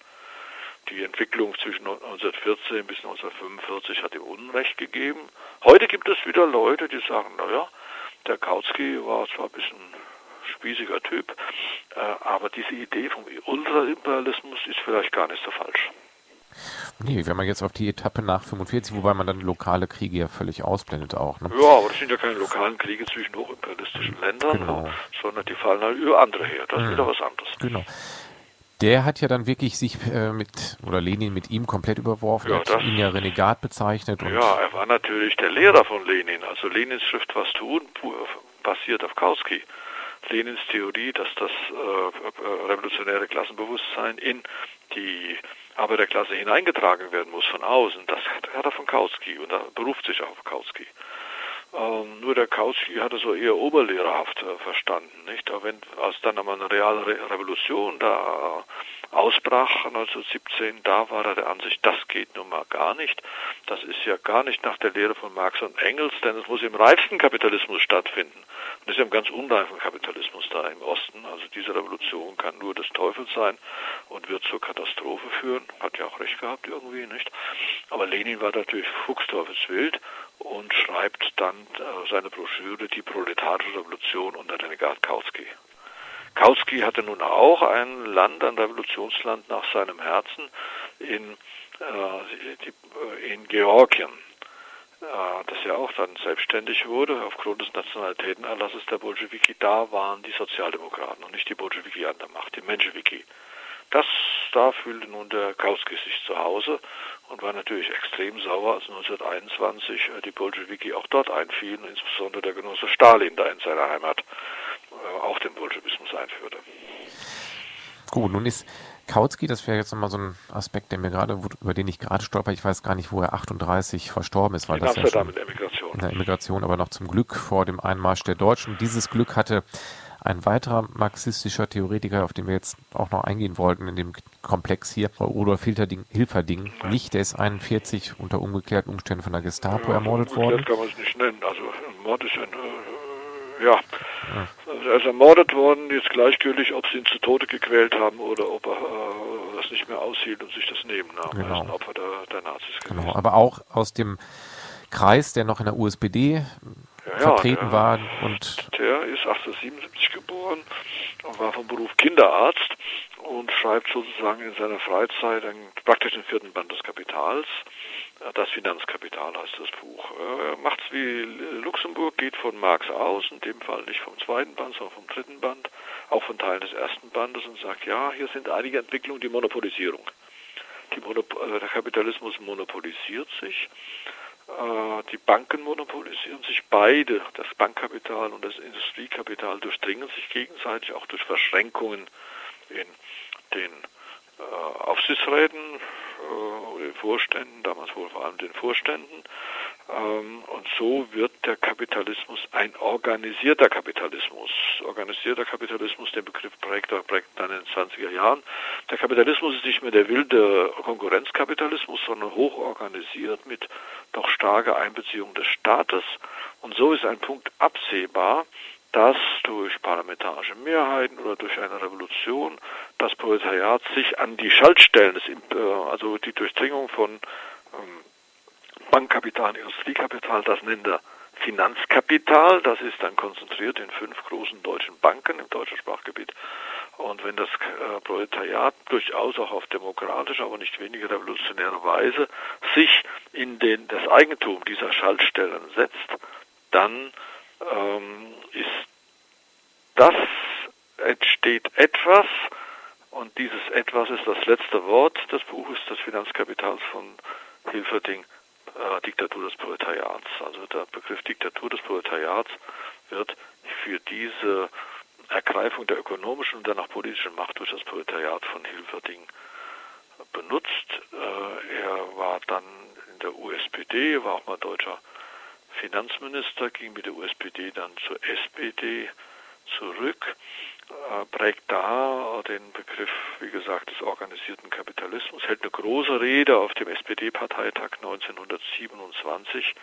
die Entwicklung zwischen 1914 bis 1945 hat ihm Unrecht gegeben. Heute gibt es wieder Leute, die sagen, naja, der Kautsky war zwar ein bisschen spießiger Typ, äh, aber diese Idee vom Ultraimperialismus ist vielleicht gar nicht so falsch. Nee, wenn man jetzt auf die Etappe nach 45, wobei man dann lokale Kriege ja völlig ausblendet auch. Ne? Ja, aber das sind ja keine lokalen Kriege zwischen hochimperialistischen Ländern, genau. sondern die fallen halt über andere her. Das ist mhm. wieder was anderes. Genau der hat ja dann wirklich sich äh, mit, oder Lenin mit ihm komplett überworfen, ja, hat ihn ja Renegat bezeichnet. ja, er war natürlich der Lehrer von Lenin. Also Lenins Schrift Was tun basiert auf Kautsky. Lenins Theorie, dass das äh, revolutionäre Klassenbewusstsein in die Arbeiterklasse hineingetragen werden muss von außen, das hat er von Kautsky und er beruft sich auf Kautsky. Ähm, nur der Kautsky hatte so eher oberlehrerhaft äh, verstanden, nicht? Aber wenn als dann einmal eine reale Re Revolution da ausbrach 1917, da war er der Ansicht, das geht nun mal gar nicht. Das ist ja gar nicht nach der Lehre von Marx und Engels, denn es muss im reifsten Kapitalismus stattfinden. Und es ist ja im ganz unreifen Kapitalismus da im Osten. Also diese Revolution kann nur des Teufels sein und wird zur Katastrophe führen. Hat ja auch recht gehabt irgendwie, nicht? Aber Lenin war natürlich fuchsteufelswild und schreibt dann äh, seine Broschüre Die proletarische Revolution unter Renegat Kautsky. Kautsky hatte nun auch ein Land, ein Revolutionsland nach seinem Herzen in, äh, äh, in Georgien, äh, das ja auch dann selbstständig wurde aufgrund des Nationalitätenerlasses der Bolschewiki. Da waren die Sozialdemokraten und nicht die Bolschewiki an der Macht, die Menschewiki. Das, da fühlte nun der Kautsky sich zu Hause und war natürlich extrem sauer, als 1921 äh, die Bolschewiki auch dort einfielen, insbesondere der Genosse Stalin da in seiner Heimat auch den Bolschewismus einführte. Gut, nun ist Kautsky, das wäre jetzt nochmal so ein Aspekt, der mir gerade, über den ich gerade stolper, ich weiß gar nicht, wo er 38 verstorben ist, weil in das Amsterdam ja schon in der Emigration. In der Emigration, aber noch zum Glück vor dem Einmarsch der Deutschen. Dieses Glück hatte ein weiterer marxistischer Theoretiker, auf den wir jetzt auch noch eingehen wollten in dem Komplex hier, Rudolf Hilferding, Hilferding nicht, der ist 41 unter ungeklärten Umständen von der Gestapo ja, ermordet worden. kann man es nicht nennen. Also Mord ist ein, äh, ja. ja. Also er ist ermordet worden, jetzt gleichgültig, ob sie ihn zu Tode gequält haben oder ob er äh, das nicht mehr aushielt und sich das nehmen nahm. Genau. Er ist ein Opfer der, der Nazis gewesen. Genau, aber auch aus dem Kreis, der noch in der USPD ja, vertreten der, war. Und der ist 1877 geboren und war vom Beruf Kinderarzt und schreibt sozusagen in seiner Freizeit einen, praktisch den vierten Band des Kapitals. Das Finanzkapital heißt das Buch. Er macht es wie Luxemburg, geht von Marx aus, in dem Fall nicht vom zweiten Band, sondern vom dritten Band, auch von Teilen des ersten Bandes und sagt, ja, hier sind einige Entwicklungen, die Monopolisierung. Die Monop äh, der Kapitalismus monopolisiert sich, äh, die Banken monopolisieren sich, beide, das Bankkapital und das Industriekapital, durchdringen sich gegenseitig, auch durch Verschränkungen in den äh, Aufsichtsräten, äh, den Vorständen, damals wohl vor allem den Vorständen. Ähm, und so wird der Kapitalismus ein organisierter Kapitalismus. Organisierter Kapitalismus, den Begriff prägt prägt dann in den 20er Jahren. Der Kapitalismus ist nicht mehr der wilde Konkurrenzkapitalismus, sondern hochorganisiert mit doch starker Einbeziehung des Staates. Und so ist ein Punkt absehbar, dass durch parlamentarische Mehrheiten oder durch eine Revolution das Proletariat sich an die Schaltstellen, des, äh, also die Durchdringung von ähm, Bankkapital, Industriekapital, das nennt er Finanzkapital, das ist dann konzentriert in fünf großen deutschen Banken im deutschen Sprachgebiet. Und wenn das äh, Proletariat durchaus auch auf demokratische, aber nicht weniger revolutionäre Weise sich in den, das Eigentum dieser Schaltstellen setzt, dann ähm, ist das entsteht etwas, und dieses etwas ist das letzte Wort des Buches des Finanzkapitals von Hilferding, äh, Diktatur des Proletariats. Also der Begriff Diktatur des Proletariats wird für diese Ergreifung der ökonomischen und dann auch politischen Macht durch das Proletariat von Hilferding benutzt. Äh, er war dann in der USPD, war auch mal deutscher Finanzminister, ging mit der USPD dann zur SPD zurück, äh, prägt da den Begriff, wie gesagt, des organisierten Kapitalismus, hält eine große Rede auf dem SPD-Parteitag 1927,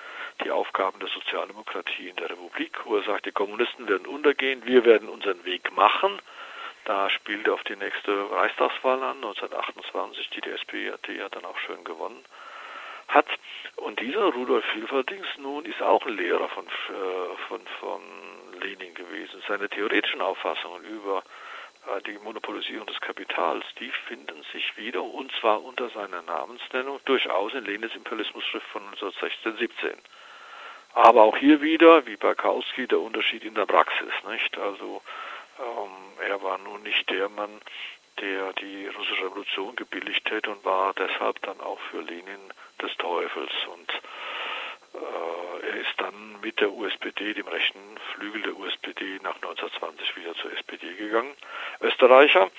die Aufgaben der Sozialdemokratie in der Republik, wo er sagt, die Kommunisten werden untergehen, wir werden unseren Weg machen. Da spielte auf die nächste Reichstagswahl an, 1928, die die SPD hat dann auch schön gewonnen hat. Und dieser Rudolf Hilferdings nun ist auch ein Lehrer von, äh, von, von Lenin gewesen. Seine theoretischen Auffassungen über äh, die Monopolisierung des Kapitals, die finden sich wieder, und zwar unter seiner Namensnennung, durchaus in Lenins Imperialismusschrift von 1916, 17. Aber auch hier wieder, wie bei Kautsky, der Unterschied in der Praxis, nicht? Also, ähm, er war nun nicht der Mann, der die russische Revolution gebilligt hätte und war deshalb dann auch für Lenin des Teufels. Und äh, er ist dann mit der USPD, dem rechten Flügel der USPD, nach 1920 wieder zur SPD gegangen. Österreicher,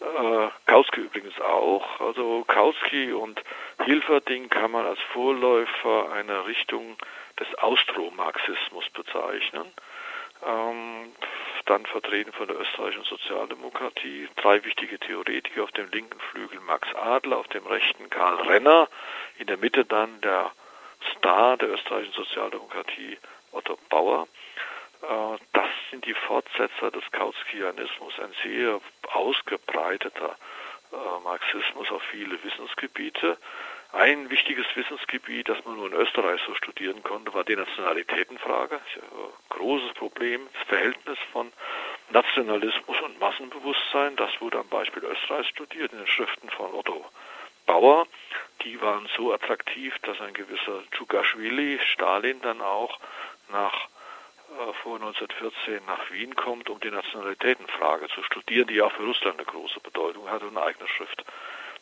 äh, Kautsky übrigens auch. Also Kautsky und Hilferding kann man als Vorläufer einer Richtung des Austromarxismus bezeichnen. Ähm, dann vertreten von der österreichischen Sozialdemokratie. Drei wichtige Theoretiker auf dem linken Flügel Max Adler, auf dem rechten Karl Renner, in der Mitte dann der Star der österreichischen Sozialdemokratie Otto Bauer. Äh, das sind die Fortsetzer des Kautskianismus, ein sehr ausgebreiteter äh, Marxismus auf viele Wissensgebiete. Ein wichtiges Wissensgebiet, das man nur in Österreich so studieren konnte, war die Nationalitätenfrage. Ein großes Problem, das Verhältnis von Nationalismus und Massenbewusstsein. Das wurde am Beispiel Österreich studiert in den Schriften von Otto Bauer. Die waren so attraktiv, dass ein gewisser Dschugashvili, Stalin, dann auch nach äh, vor 1914 nach Wien kommt, um die Nationalitätenfrage zu studieren, die auch für Russland eine große Bedeutung hatte und eine eigene Schrift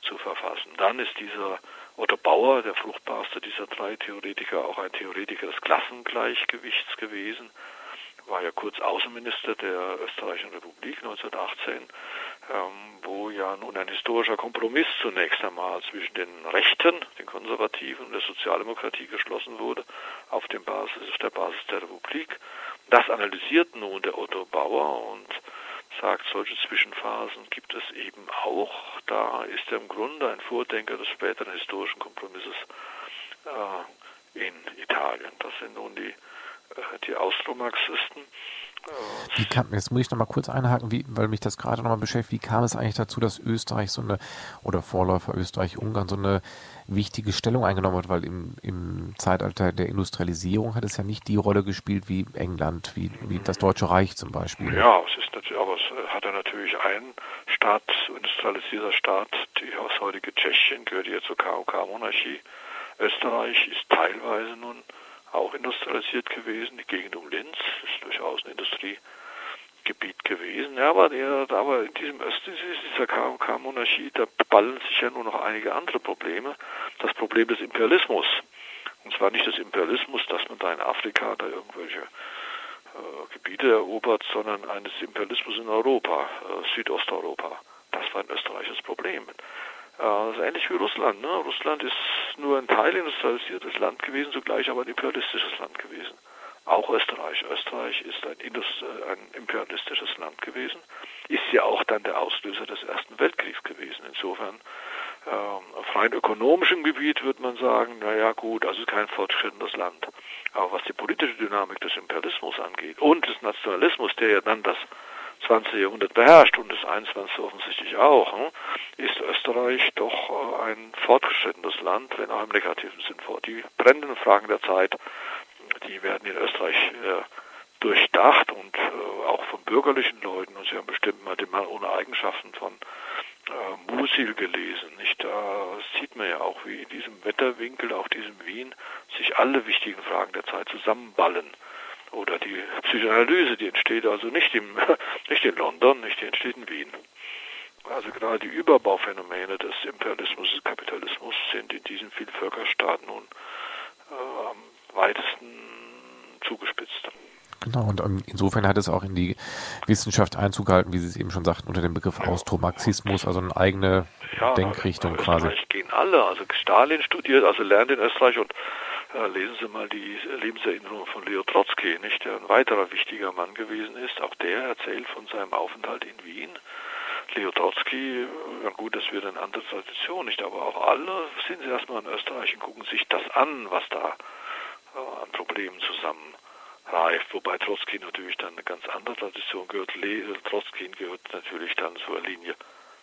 zu verfassen. Dann ist dieser Otto Bauer, der fruchtbarste dieser drei Theoretiker, auch ein Theoretiker des Klassengleichgewichts gewesen, war ja kurz Außenminister der Österreichischen Republik 1918, ähm, wo ja nun ein historischer Kompromiss zunächst einmal zwischen den Rechten, den Konservativen und der Sozialdemokratie geschlossen wurde, auf, dem Basis, auf der Basis der Republik. Das analysiert nun der Otto Bauer und sagt, solche Zwischenphasen gibt es eben auch. Da ist er im Grunde ein Vordenker des späteren historischen Kompromisses äh, in Italien. Das sind nun die, äh, die Austromarxisten. Kam, jetzt muss ich noch mal kurz einhaken, wie, weil mich das gerade noch mal beschäftigt. Wie kam es eigentlich dazu, dass Österreich so eine, oder Vorläufer Österreich-Ungarn so eine wichtige Stellung eingenommen hat? Weil im, im Zeitalter der Industrialisierung hat es ja nicht die Rolle gespielt wie England, wie, wie das Deutsche Reich zum Beispiel. Ja, es ist natürlich, aber es hatte natürlich ein Staat, industrialisierter Staat, die aus heutige Tschechien, gehört ja zur KOK-Monarchie, Österreich ist teilweise nun auch industrialisiert gewesen. Die Gegend um Linz ist durchaus ein Industriegebiet gewesen. Ja, aber, der, aber in diesem Östen, dieser KK-Monarchie, da ballen sich ja nur noch einige andere Probleme. Das Problem des Imperialismus. Und zwar nicht des Imperialismus, dass man da in Afrika da irgendwelche äh, Gebiete erobert, sondern eines Imperialismus in Europa, äh, Südosteuropa. Das war ein österreichisches Problem. Äh, das ist ähnlich wie Russland. Ne? Russland ist nur ein Teil industrialisiertes Land gewesen, zugleich aber ein imperialistisches Land gewesen. Auch Österreich. Österreich ist ein, Indust äh, ein imperialistisches Land gewesen, ist ja auch dann der Auslöser des Ersten Weltkriegs gewesen. Insofern äh, auf rein ökonomischem Gebiet würde man sagen, naja gut, also kein fortschrittendes Land. Aber was die politische Dynamik des Imperialismus angeht und des Nationalismus, der ja dann das 20. Jahrhundert beherrscht und das 21. offensichtlich auch, hm, ist Österreich doch äh, ein fortgeschrittenes Land, wenn auch im negativen Sinn. Die brennenden Fragen der Zeit, die werden in Österreich äh, durchdacht und äh, auch von bürgerlichen Leuten und sie haben bestimmt mal den Mann ohne Eigenschaften von Musil gelesen. Nicht? Da sieht man ja auch, wie in diesem Wetterwinkel, auch diesem Wien, sich alle wichtigen Fragen der Zeit zusammenballen oder die Psychoanalyse, die entsteht also nicht, im, nicht in London, nicht, die entsteht in Wien. Also gerade die Überbauphänomene des Imperialismus des Kapitalismus sind in diesen Vielvölkerstaaten nun äh, am weitesten zugespitzt. Genau, und ähm, insofern hat es auch in die Wissenschaft Einzug gehalten, wie Sie es eben schon sagten, unter dem Begriff Austromarxismus, also eine eigene ja, Denkrichtung quasi. gehen alle, also Stalin studiert, also lernt in Österreich und lesen Sie mal die Lebenserinnerung von Leo Trotzki, nicht, der ein weiterer wichtiger Mann gewesen ist. Auch der erzählt von seinem Aufenthalt in Wien. Leo Trotzki, ja gut, das wird eine andere Tradition, nicht, aber auch alle sind Sie erstmal in Österreich und gucken sich das an, was da äh, an Problemen zusammenreift. Wobei Trotzki natürlich dann eine ganz andere Tradition gehört. Le Trotzki gehört natürlich dann zur Linie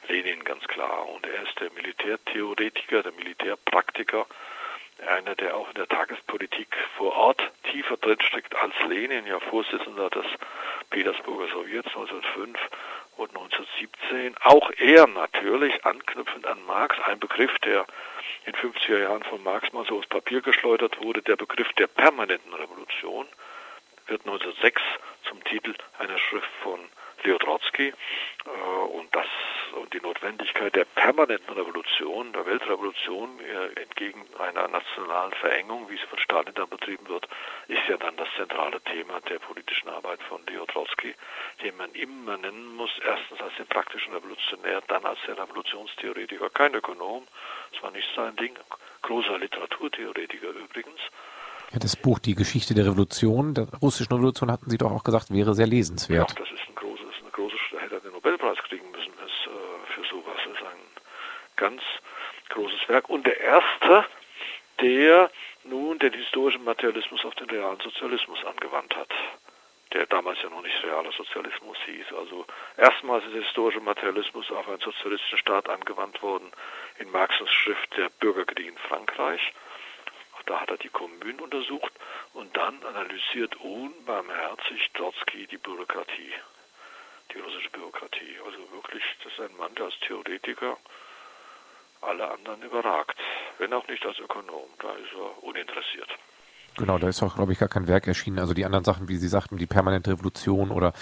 Lenin ganz klar. Und er ist der Militärtheoretiker, der Militärpraktiker, einer, der auch in der Tagespolitik vor Ort tiefer drinsteckt als Lenin, ja Vorsitzender des Petersburger Sowjets 1905 und 1917. Auch er natürlich anknüpfend an Marx, ein Begriff, der in 50er Jahren von Marx mal so aufs Papier geschleudert wurde, der Begriff der permanenten Revolution, wird 1906 zum Titel einer Schrift von Leo Trotsky äh, und das und die Notwendigkeit der permanenten Revolution, der Weltrevolution äh, entgegen einer nationalen Verengung, wie sie von Stalin dann betrieben wird, ist ja dann das zentrale Thema der politischen Arbeit von Leo Trotsky, den man immer nennen muss, erstens als den praktischen Revolutionär, dann als den Revolutionstheoretiker, kein Ökonom, das war nicht sein Ding, großer Literaturtheoretiker übrigens, ja, das Buch Die Geschichte der Revolution, der russischen Revolution, hatten Sie doch auch gesagt, wäre sehr lesenswert. Ja, das ist ein großes, eine große, hätte er den Nobelpreis kriegen müssen ist, äh, für sowas. Das ist ein ganz großes Werk. Und der erste, der nun den historischen Materialismus auf den realen Sozialismus angewandt hat der damals ja noch nicht realer Sozialismus hieß. Also erstmals ist der historische Materialismus auf einen sozialistischen Staat angewandt worden in Marxens Schrift Der Bürgerkrieg in Frankreich. Da hat er die Kommunen untersucht und dann analysiert unbarmherzig Trotzki die Bürokratie, die russische Bürokratie. Also wirklich, das ist ein Mann, der als Theoretiker alle anderen überragt, wenn auch nicht als Ökonom. Da ist er uninteressiert. Genau, da ist auch, glaube ich, gar kein Werk erschienen. Also die anderen Sachen, wie Sie sagten, die permanente Revolution oder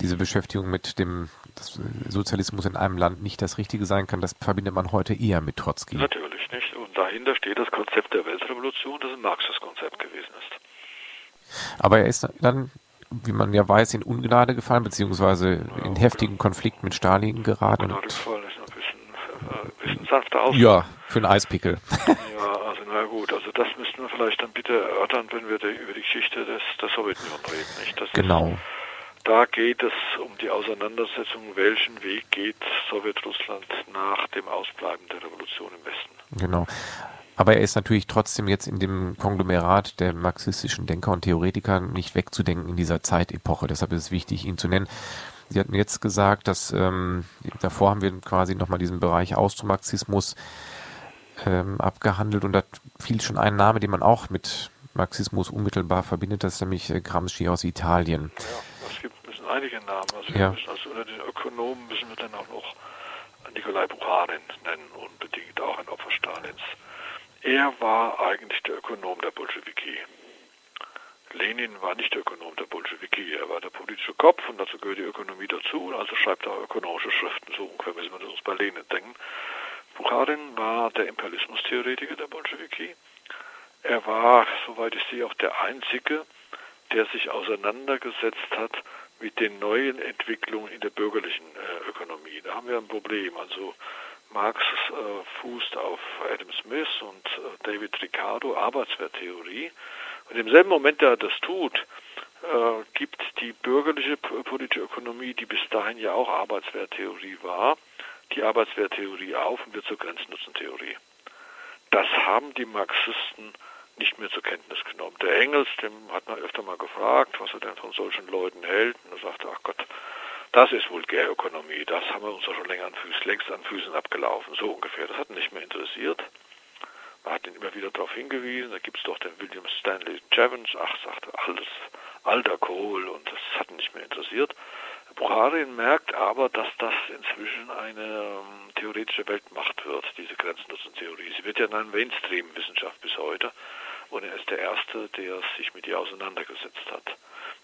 diese Beschäftigung mit dem dass Sozialismus in einem Land nicht das Richtige sein kann, das verbindet man heute eher mit Trotzki. Natürlich nicht. Und dahinter steht das Konzept der Weltrevolution, das ein Marxes Konzept gewesen ist. Aber er ist dann, wie man ja weiß, in Ungnade gefallen, beziehungsweise ja, in heftigen Konflikt mit Stalin geraten. Ungnade bisschen, sanfter aus. Ja, für einen Eispickel. ja, also na gut, also das müssten wir vielleicht dann bitte erörtern, wenn wir über die Geschichte des, der Sowjetunion reden. Nicht? Das genau. Ist, da geht es um die Auseinandersetzung, welchen Weg geht Sowjetrussland nach dem Ausbleiben der Revolution im Westen. Genau. Aber er ist natürlich trotzdem jetzt in dem Konglomerat der marxistischen Denker und Theoretiker nicht wegzudenken in dieser Zeitepoche. Deshalb ist es wichtig, ihn zu nennen. Sie hatten jetzt gesagt, dass ähm, davor haben wir quasi nochmal diesen Bereich Austromarxismus ähm, abgehandelt und da fiel schon ein Name, den man auch mit Marxismus unmittelbar verbindet, das ist nämlich äh, Gramsci aus Italien. Ja einige Namen. Also, ja. müssen, also unter den Ökonomen müssen wir dann auch noch Nikolai Bucharin nennen, unbedingt auch ein Opfer Stalins. Er war eigentlich der Ökonom der Bolschewiki. Lenin war nicht der Ökonom der Bolschewiki, er war der politische Kopf und dazu gehört die Ökonomie dazu, also schreibt er ökonomische Schriften, so ungefähr müssen wir das uns bei Lenin denken. Bukharin war der Imperialismustheoretiker der Bolschewiki. Er war, soweit ich sehe, auch der Einzige, der sich auseinandergesetzt hat mit den neuen Entwicklungen in der bürgerlichen äh, Ökonomie. Da haben wir ein Problem. Also Marx äh, fußt auf Adam Smith und äh, David Ricardo, Arbeitswerttheorie. Und im selben Moment, da er das tut, äh, gibt die bürgerliche politische Ökonomie, die bis dahin ja auch Arbeitswerttheorie war, die Arbeitswerttheorie auf und wird zur Grenznutzentheorie. Das haben die Marxisten nicht mehr zur Kenntnis genommen. Der Engels, dem hat man öfter mal gefragt, was er denn von solchen Leuten hält. Und er sagte, ach Gott, das ist Vulgärökonomie, das haben wir uns doch schon länger an Füßen, längst an Füßen abgelaufen, so ungefähr. Das hat nicht mehr interessiert. Man hat ihn immer wieder darauf hingewiesen, da gibt es doch den William Stanley Jevons, ach, sagte, alles alter Kohl und das hat ihn nicht mehr interessiert. Bukharin merkt aber, dass das inzwischen eine um, theoretische Weltmacht wird, diese Grenznutzentheorie. Sie wird ja in einer Mainstream-Wissenschaft bis heute und er ist der Erste, der sich mit ihr auseinandergesetzt hat.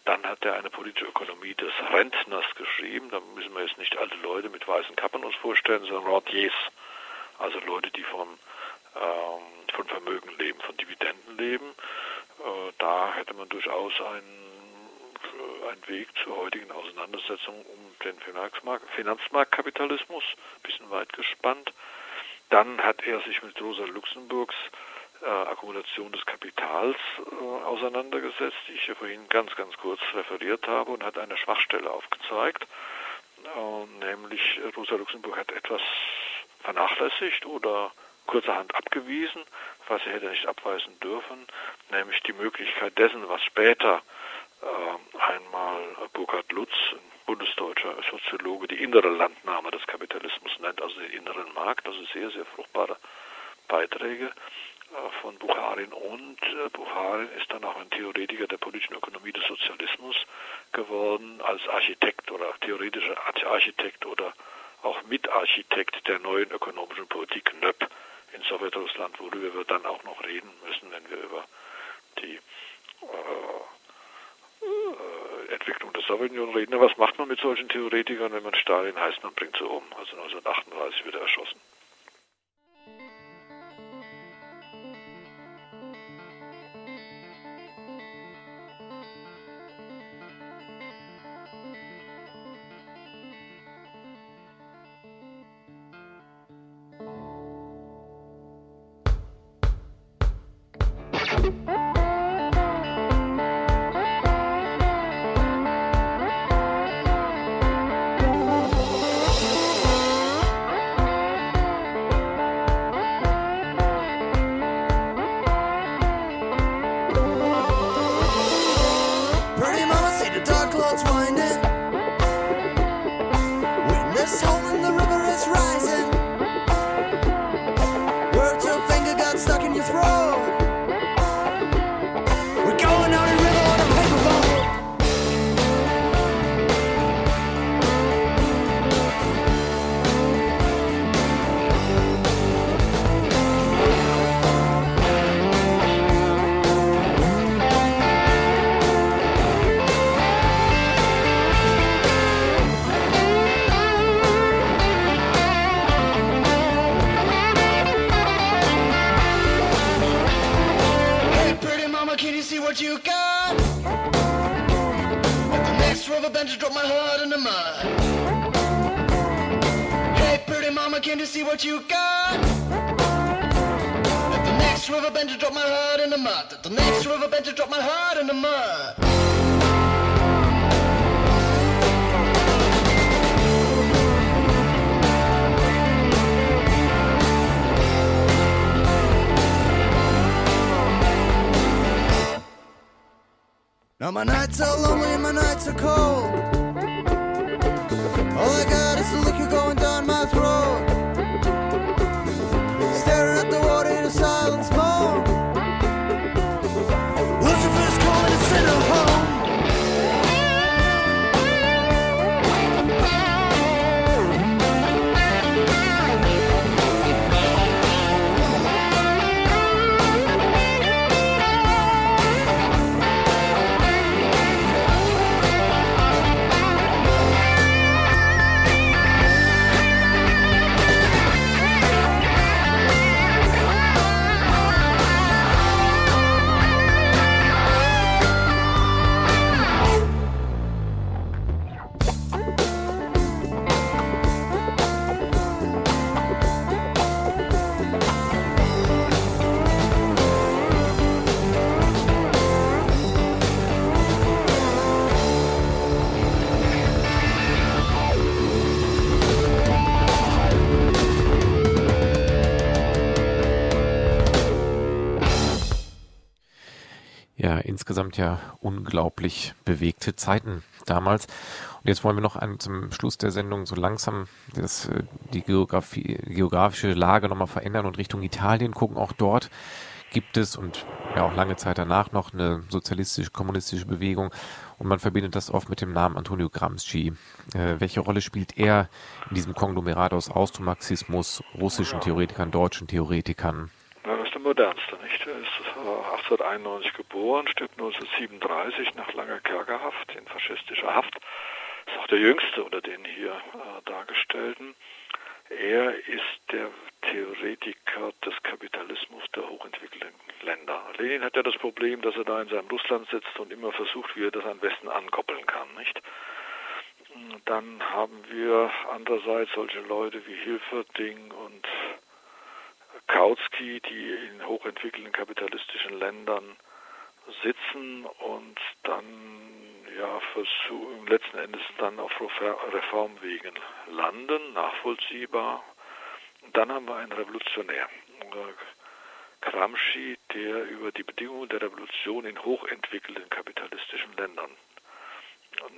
Dann hat er eine politische Ökonomie des Rentners geschrieben. Da müssen wir jetzt nicht alte Leute mit weißen Kappen uns vorstellen, sondern Rentiers. Also Leute, die vom, ähm, von Vermögen leben, von Dividenden leben. Äh, da hätte man durchaus einen, äh, einen Weg zur heutigen Auseinandersetzung um den Finanzmarkt, Finanzmarktkapitalismus, bisschen weit gespannt. Dann hat er sich mit Rosa Luxemburgs äh, Akkumulation des Kapitals äh, auseinandergesetzt, die ich ja vorhin ganz, ganz kurz referiert habe und hat eine Schwachstelle aufgezeigt. Äh, nämlich Rosa Luxemburg hat etwas vernachlässigt oder kurzerhand abgewiesen, was sie hätte nicht abweisen dürfen, nämlich die Möglichkeit dessen, was später äh, einmal Burkhard Lutz, ein bundesdeutscher Soziologe, die innere Landnahme des Kapitalismus nennt, also den inneren Markt, also sehr, sehr fruchtbare Beiträge von Bukharin und äh, Bukharin ist dann auch ein Theoretiker der politischen Ökonomie des Sozialismus geworden, als Architekt oder theoretischer Architekt oder auch Mitarchitekt der neuen ökonomischen Politik NÖP in Sowjetrussland, worüber wir dann auch noch reden müssen, wenn wir über die äh, äh, Entwicklung der Sowjetunion reden. Was macht man mit solchen Theoretikern, wenn man Stalin heißt, man bringt sie um? Also 1938 wird er erschossen. My nights are lonely, and my nights are cold. All I got is the liquor going down my insgesamt ja unglaublich bewegte Zeiten damals. Und jetzt wollen wir noch an, zum Schluss der Sendung so langsam das, äh, die geografische Lage nochmal verändern und Richtung Italien gucken. Auch dort gibt es und ja auch lange Zeit danach noch eine sozialistisch-kommunistische Bewegung und man verbindet das oft mit dem Namen Antonio Gramsci. Äh, welche Rolle spielt er in diesem Konglomerat aus Austromarxismus, russischen Theoretikern, deutschen Theoretikern? Na, das ist der modernste, nicht? Er ist 1891 äh, geboren, stirbt 1937 nach langer Kerkerhaft in faschistischer Haft. Ist auch der jüngste unter den hier äh, dargestellten. Er ist der Theoretiker des Kapitalismus der hochentwickelten Länder. Lenin hat ja das Problem, dass er da in seinem Russland sitzt und immer versucht, wie er das am Westen ankoppeln kann, nicht? Dann haben wir andererseits solche Leute wie Hilferding und Kautsky, die in hochentwickelten kapitalistischen Ländern sitzen und dann ja versuchen, letzten Endes dann auf Reformwegen landen, nachvollziehbar. Und dann haben wir einen Revolutionär, Gramsci, der über die Bedingungen der Revolution in hochentwickelten kapitalistischen Ländern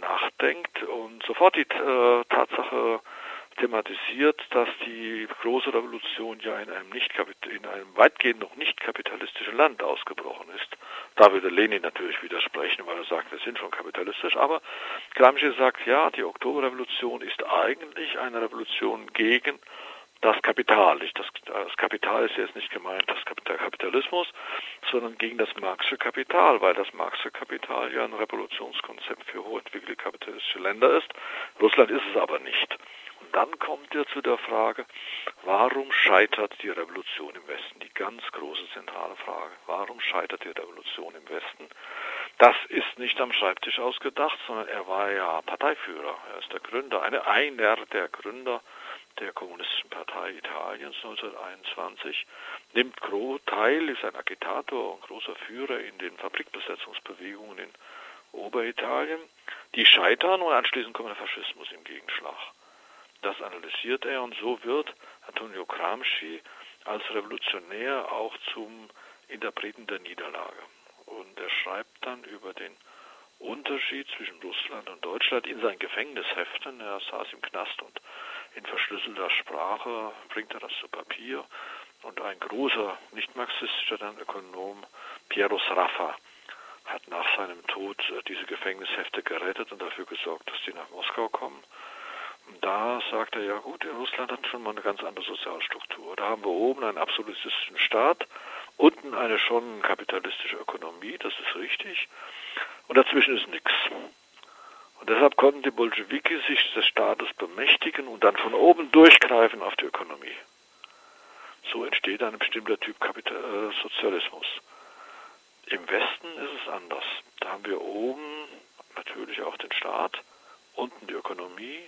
nachdenkt und sofort die äh, Tatsache thematisiert, dass die große Revolution ja in einem, nicht in einem weitgehend noch nicht kapitalistischen Land ausgebrochen ist. Da würde Lenin natürlich widersprechen, weil er sagt, wir sind schon kapitalistisch. Aber Gramsci sagt, ja, die Oktoberrevolution ist eigentlich eine Revolution gegen das Kapital. Das, das Kapital ist jetzt nicht gemeint das Kapitalismus, sondern gegen das Marxische Kapital, weil das Marxische Kapital ja ein Revolutionskonzept für hochentwickelte kapitalistische Länder ist. Russland ist es aber nicht. Dann kommt er zu der Frage, warum scheitert die Revolution im Westen? Die ganz große zentrale Frage. Warum scheitert die Revolution im Westen? Das ist nicht am Schreibtisch ausgedacht, sondern er war ja Parteiführer. Er ist der Gründer, eine, einer der Gründer der Kommunistischen Partei Italiens 1921, nimmt teil, ist ein Agitator und großer Führer in den Fabrikbesetzungsbewegungen in Oberitalien. Die scheitern und anschließend kommt der Faschismus im Gegenschlag. Das analysiert er und so wird Antonio Gramsci als Revolutionär auch zum Interpreten der Niederlage. Und er schreibt dann über den Unterschied zwischen Russland und Deutschland in seinen Gefängnisheften. Er saß im Knast und in verschlüsselter Sprache bringt er das zu Papier. Und ein großer, nicht marxistischer dann Ökonom, Piero Sraffa, hat nach seinem Tod diese Gefängnishefte gerettet und dafür gesorgt, dass die nach Moskau kommen. Da sagt er, ja gut, Russland hat schon mal eine ganz andere Sozialstruktur. Da haben wir oben einen absolutistischen Staat, unten eine schon kapitalistische Ökonomie, das ist richtig. Und dazwischen ist nichts. Und deshalb konnten die Bolschewiki sich des Staates bemächtigen und dann von oben durchgreifen auf die Ökonomie. So entsteht ein bestimmter Typ Kapital äh, Sozialismus. Im Westen ist es anders. Da haben wir oben natürlich auch den Staat, unten die Ökonomie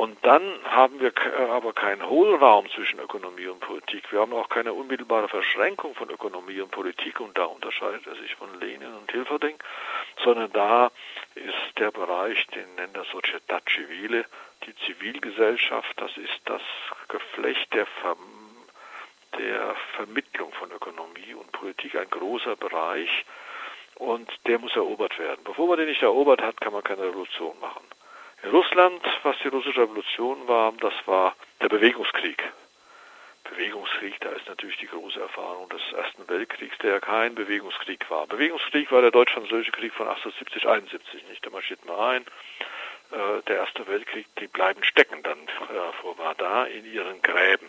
und dann haben wir aber keinen Hohlraum zwischen Ökonomie und Politik. Wir haben auch keine unmittelbare Verschränkung von Ökonomie und Politik und da unterscheidet er sich von Lenin und Hilferding, sondern da ist der Bereich, den nennt er Società Civile, die Zivilgesellschaft, das ist das Geflecht der, Ver der Vermittlung von Ökonomie und Politik, ein großer Bereich und der muss erobert werden. Bevor man den nicht erobert hat, kann man keine Revolution machen. In Russland, was die russische Revolution war, das war der Bewegungskrieg. Bewegungskrieg, da ist natürlich die große Erfahrung des Ersten Weltkriegs, der ja kein Bewegungskrieg war. Bewegungskrieg war der deutsch-französische Krieg von 1870, 71, nicht? Da marschiert man ein. Äh, der Erste Weltkrieg, die bleiben stecken dann vor Vardar in ihren Gräben.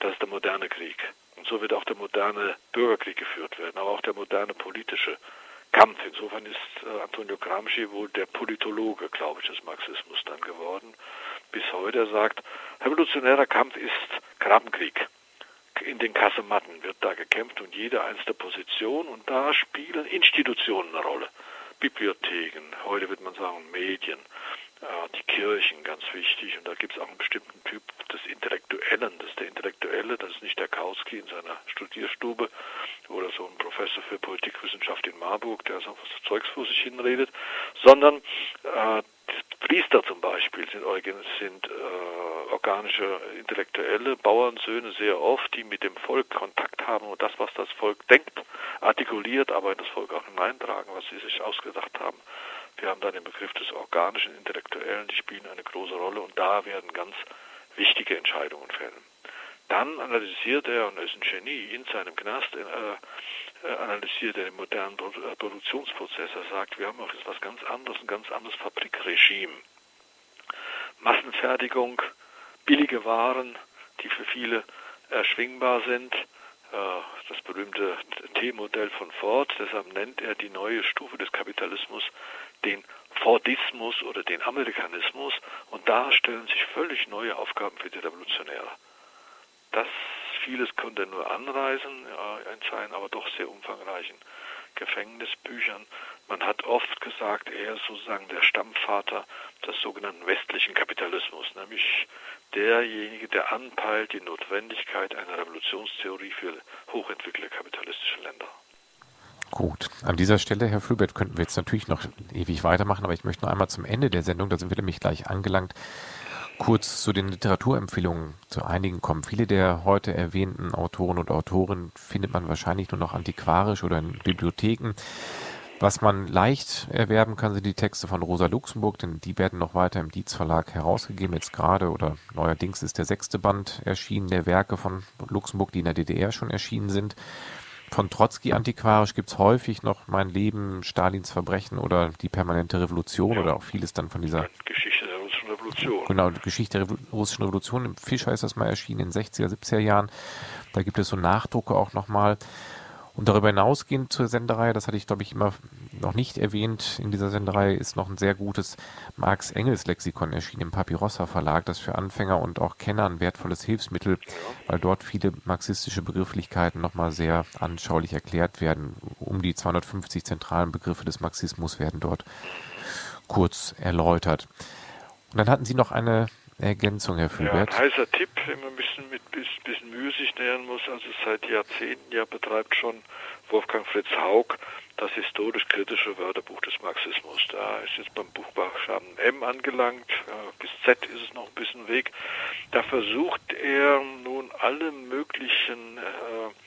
Das ist der moderne Krieg. Und so wird auch der moderne Bürgerkrieg geführt werden, aber auch der moderne politische Kampf. Insofern ist äh, Antonio Gramsci wohl der Politologe, glaube ich, des Marxismus dann geworden. Bis heute er sagt, revolutionärer Kampf ist Grabenkrieg. In den Kasematten wird da gekämpft und jede einzelne Position und da spielen Institutionen eine Rolle. Bibliotheken, heute wird man sagen Medien, die Kirchen ganz wichtig und da gibt es auch einen bestimmten Typ des Intellektuellen. Das ist der Intellektuelle, das ist nicht der Kautsky in seiner Studierstube oder so ein Professor für Politikwissenschaft in Marburg, der so was Zeugs vor sich hinredet, sondern äh, Priester zum Beispiel sind, sind äh, organische intellektuelle Bauernsöhne sehr oft, die mit dem Volk Kontakt haben und das, was das Volk denkt, artikuliert, aber in das Volk auch hineintragen, was sie sich ausgedacht haben. Wir haben da den Begriff des organischen Intellektuellen, die spielen eine große Rolle und da werden ganz wichtige Entscheidungen fällen. Dann analysiert er, und er ist ein Genie, in seinem Knast, äh, äh analysiert er den modernen äh, Produktionsprozess. Er sagt, wir haben auch jetzt was ganz anderes, ein ganz anderes Fabrikregime. Massenfertigung, billige Waren, die für viele erschwingbar sind. Äh, das berühmte T-Modell von Ford, deshalb nennt er die neue Stufe des Kapitalismus den Fordismus oder den Amerikanismus und da stellen sich völlig neue Aufgaben für die Revolutionäre. Das vieles konnte er nur anreisen ja, in seinen aber doch sehr umfangreichen Gefängnisbüchern. Man hat oft gesagt, er ist sozusagen der Stammvater des sogenannten westlichen Kapitalismus, nämlich derjenige, der anpeilt die Notwendigkeit einer Revolutionstheorie für hochentwickelte kapitalistische Länder. Gut, an dieser Stelle, Herr Flübert, könnten wir jetzt natürlich noch ewig weitermachen, aber ich möchte noch einmal zum Ende der Sendung, da sind wir nämlich gleich angelangt, kurz zu den Literaturempfehlungen zu einigen kommen. Viele der heute erwähnten Autoren und Autorinnen findet man wahrscheinlich nur noch antiquarisch oder in Bibliotheken. Was man leicht erwerben kann, sind die Texte von Rosa Luxemburg, denn die werden noch weiter im Dietz Verlag herausgegeben. Jetzt gerade oder neuerdings ist der sechste Band erschienen, der Werke von Luxemburg, die in der DDR schon erschienen sind. Von Trotzki antiquarisch gibt es häufig noch Mein Leben, Stalins Verbrechen oder die permanente Revolution ja. oder auch vieles dann von dieser Geschichte Revolution. Genau, Geschichte der russischen Revolution. Im Fischer ist das mal erschienen in den 60er, 70er Jahren. Da gibt es so Nachdrucke auch nochmal. Und darüber hinausgehend zur Sendereihe, das hatte ich glaube ich immer noch nicht erwähnt, in dieser Sendereihe ist noch ein sehr gutes Marx Engels Lexikon erschienen im Papirossa Verlag, das für Anfänger und auch Kenner ein wertvolles Hilfsmittel, weil dort viele marxistische Begrifflichkeiten nochmal sehr anschaulich erklärt werden. Um die 250 zentralen Begriffe des Marxismus werden dort kurz erläutert. Und dann hatten Sie noch eine Ergänzung, Herr Fühlbert. Ja, ein heißer Tipp, wenn man ein bisschen mit bisschen, Mühe sich nähern muss. Also seit Jahrzehnten ja betreibt schon Wolfgang Fritz Haug das historisch-kritische Wörterbuch des Marxismus. Da ist jetzt beim Buchbuchstaben M angelangt, bis Z ist es noch ein bisschen Weg. Da versucht er nun alle möglichen äh,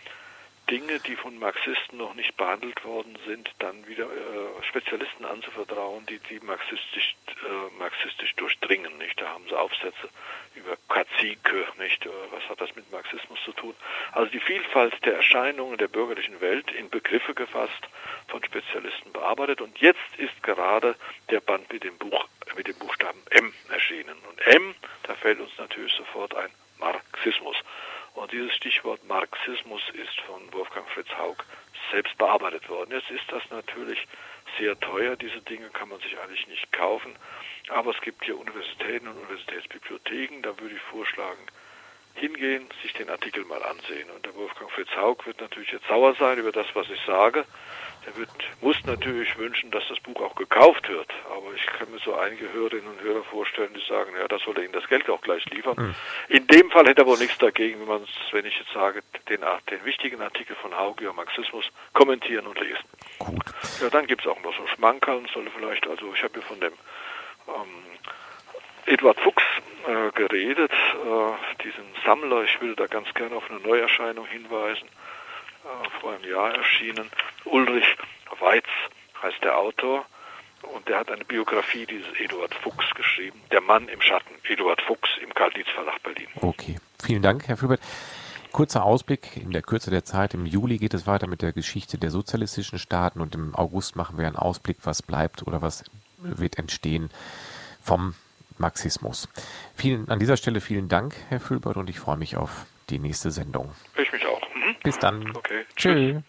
Dinge, die von Marxisten noch nicht behandelt worden sind, dann wieder äh, Spezialisten anzuvertrauen, die die marxistisch, äh, marxistisch durchdringen. Nicht? Da haben sie Aufsätze über Kazike, nicht? Äh, was hat das mit Marxismus zu tun? Also die Vielfalt der Erscheinungen der bürgerlichen Welt in Begriffe gefasst, von Spezialisten bearbeitet. Und jetzt ist gerade der Band mit dem Buch mit dem Buchstaben M erschienen. Und M, da fällt uns natürlich sofort ein Marxismus. Und dieses Stichwort Marxismus ist von Wolfgang Fritz Haug selbst bearbeitet worden. Jetzt ist das natürlich sehr teuer. Diese Dinge kann man sich eigentlich nicht kaufen. Aber es gibt hier Universitäten und Universitätsbibliotheken. Da würde ich vorschlagen, hingehen, sich den Artikel mal ansehen. Und der Wolfgang Fritz Haug wird natürlich jetzt sauer sein über das, was ich sage. Er wird, muss natürlich wünschen, dass das Buch auch gekauft wird. Aber ich kann mir so einige Hörerinnen und Hörer vorstellen, die sagen, ja, da soll er Ihnen das Geld auch gleich liefern. Mhm. In dem Fall hätte er wohl nichts dagegen, wenn man wenn ich jetzt sage, den, den wichtigen Artikel von Haug über Marxismus kommentieren und lesen. Gut. Ja, dann gibt es auch noch so Schmankerln, soll vielleicht, also ich habe hier von dem ähm, Eduard Fuchs äh, geredet, äh, diesen Sammler, ich würde da ganz gerne auf eine Neuerscheinung hinweisen vor einem Jahr erschienen. Ulrich Weiz heißt der Autor und der hat eine Biografie dieses Eduard Fuchs geschrieben. Der Mann im Schatten, Eduard Fuchs im Karl-Dietz Verlag Berlin. Okay, vielen Dank, Herr Filbert. Kurzer Ausblick. In der Kürze der Zeit, im Juli geht es weiter mit der Geschichte der sozialistischen Staaten und im August machen wir einen Ausblick, was bleibt oder was wird entstehen vom Marxismus. Vielen, an dieser Stelle vielen Dank, Herr Filbert, und ich freue mich auf die nächste Sendung. Ich mich auch. Bis dann. Okay. Tschüss.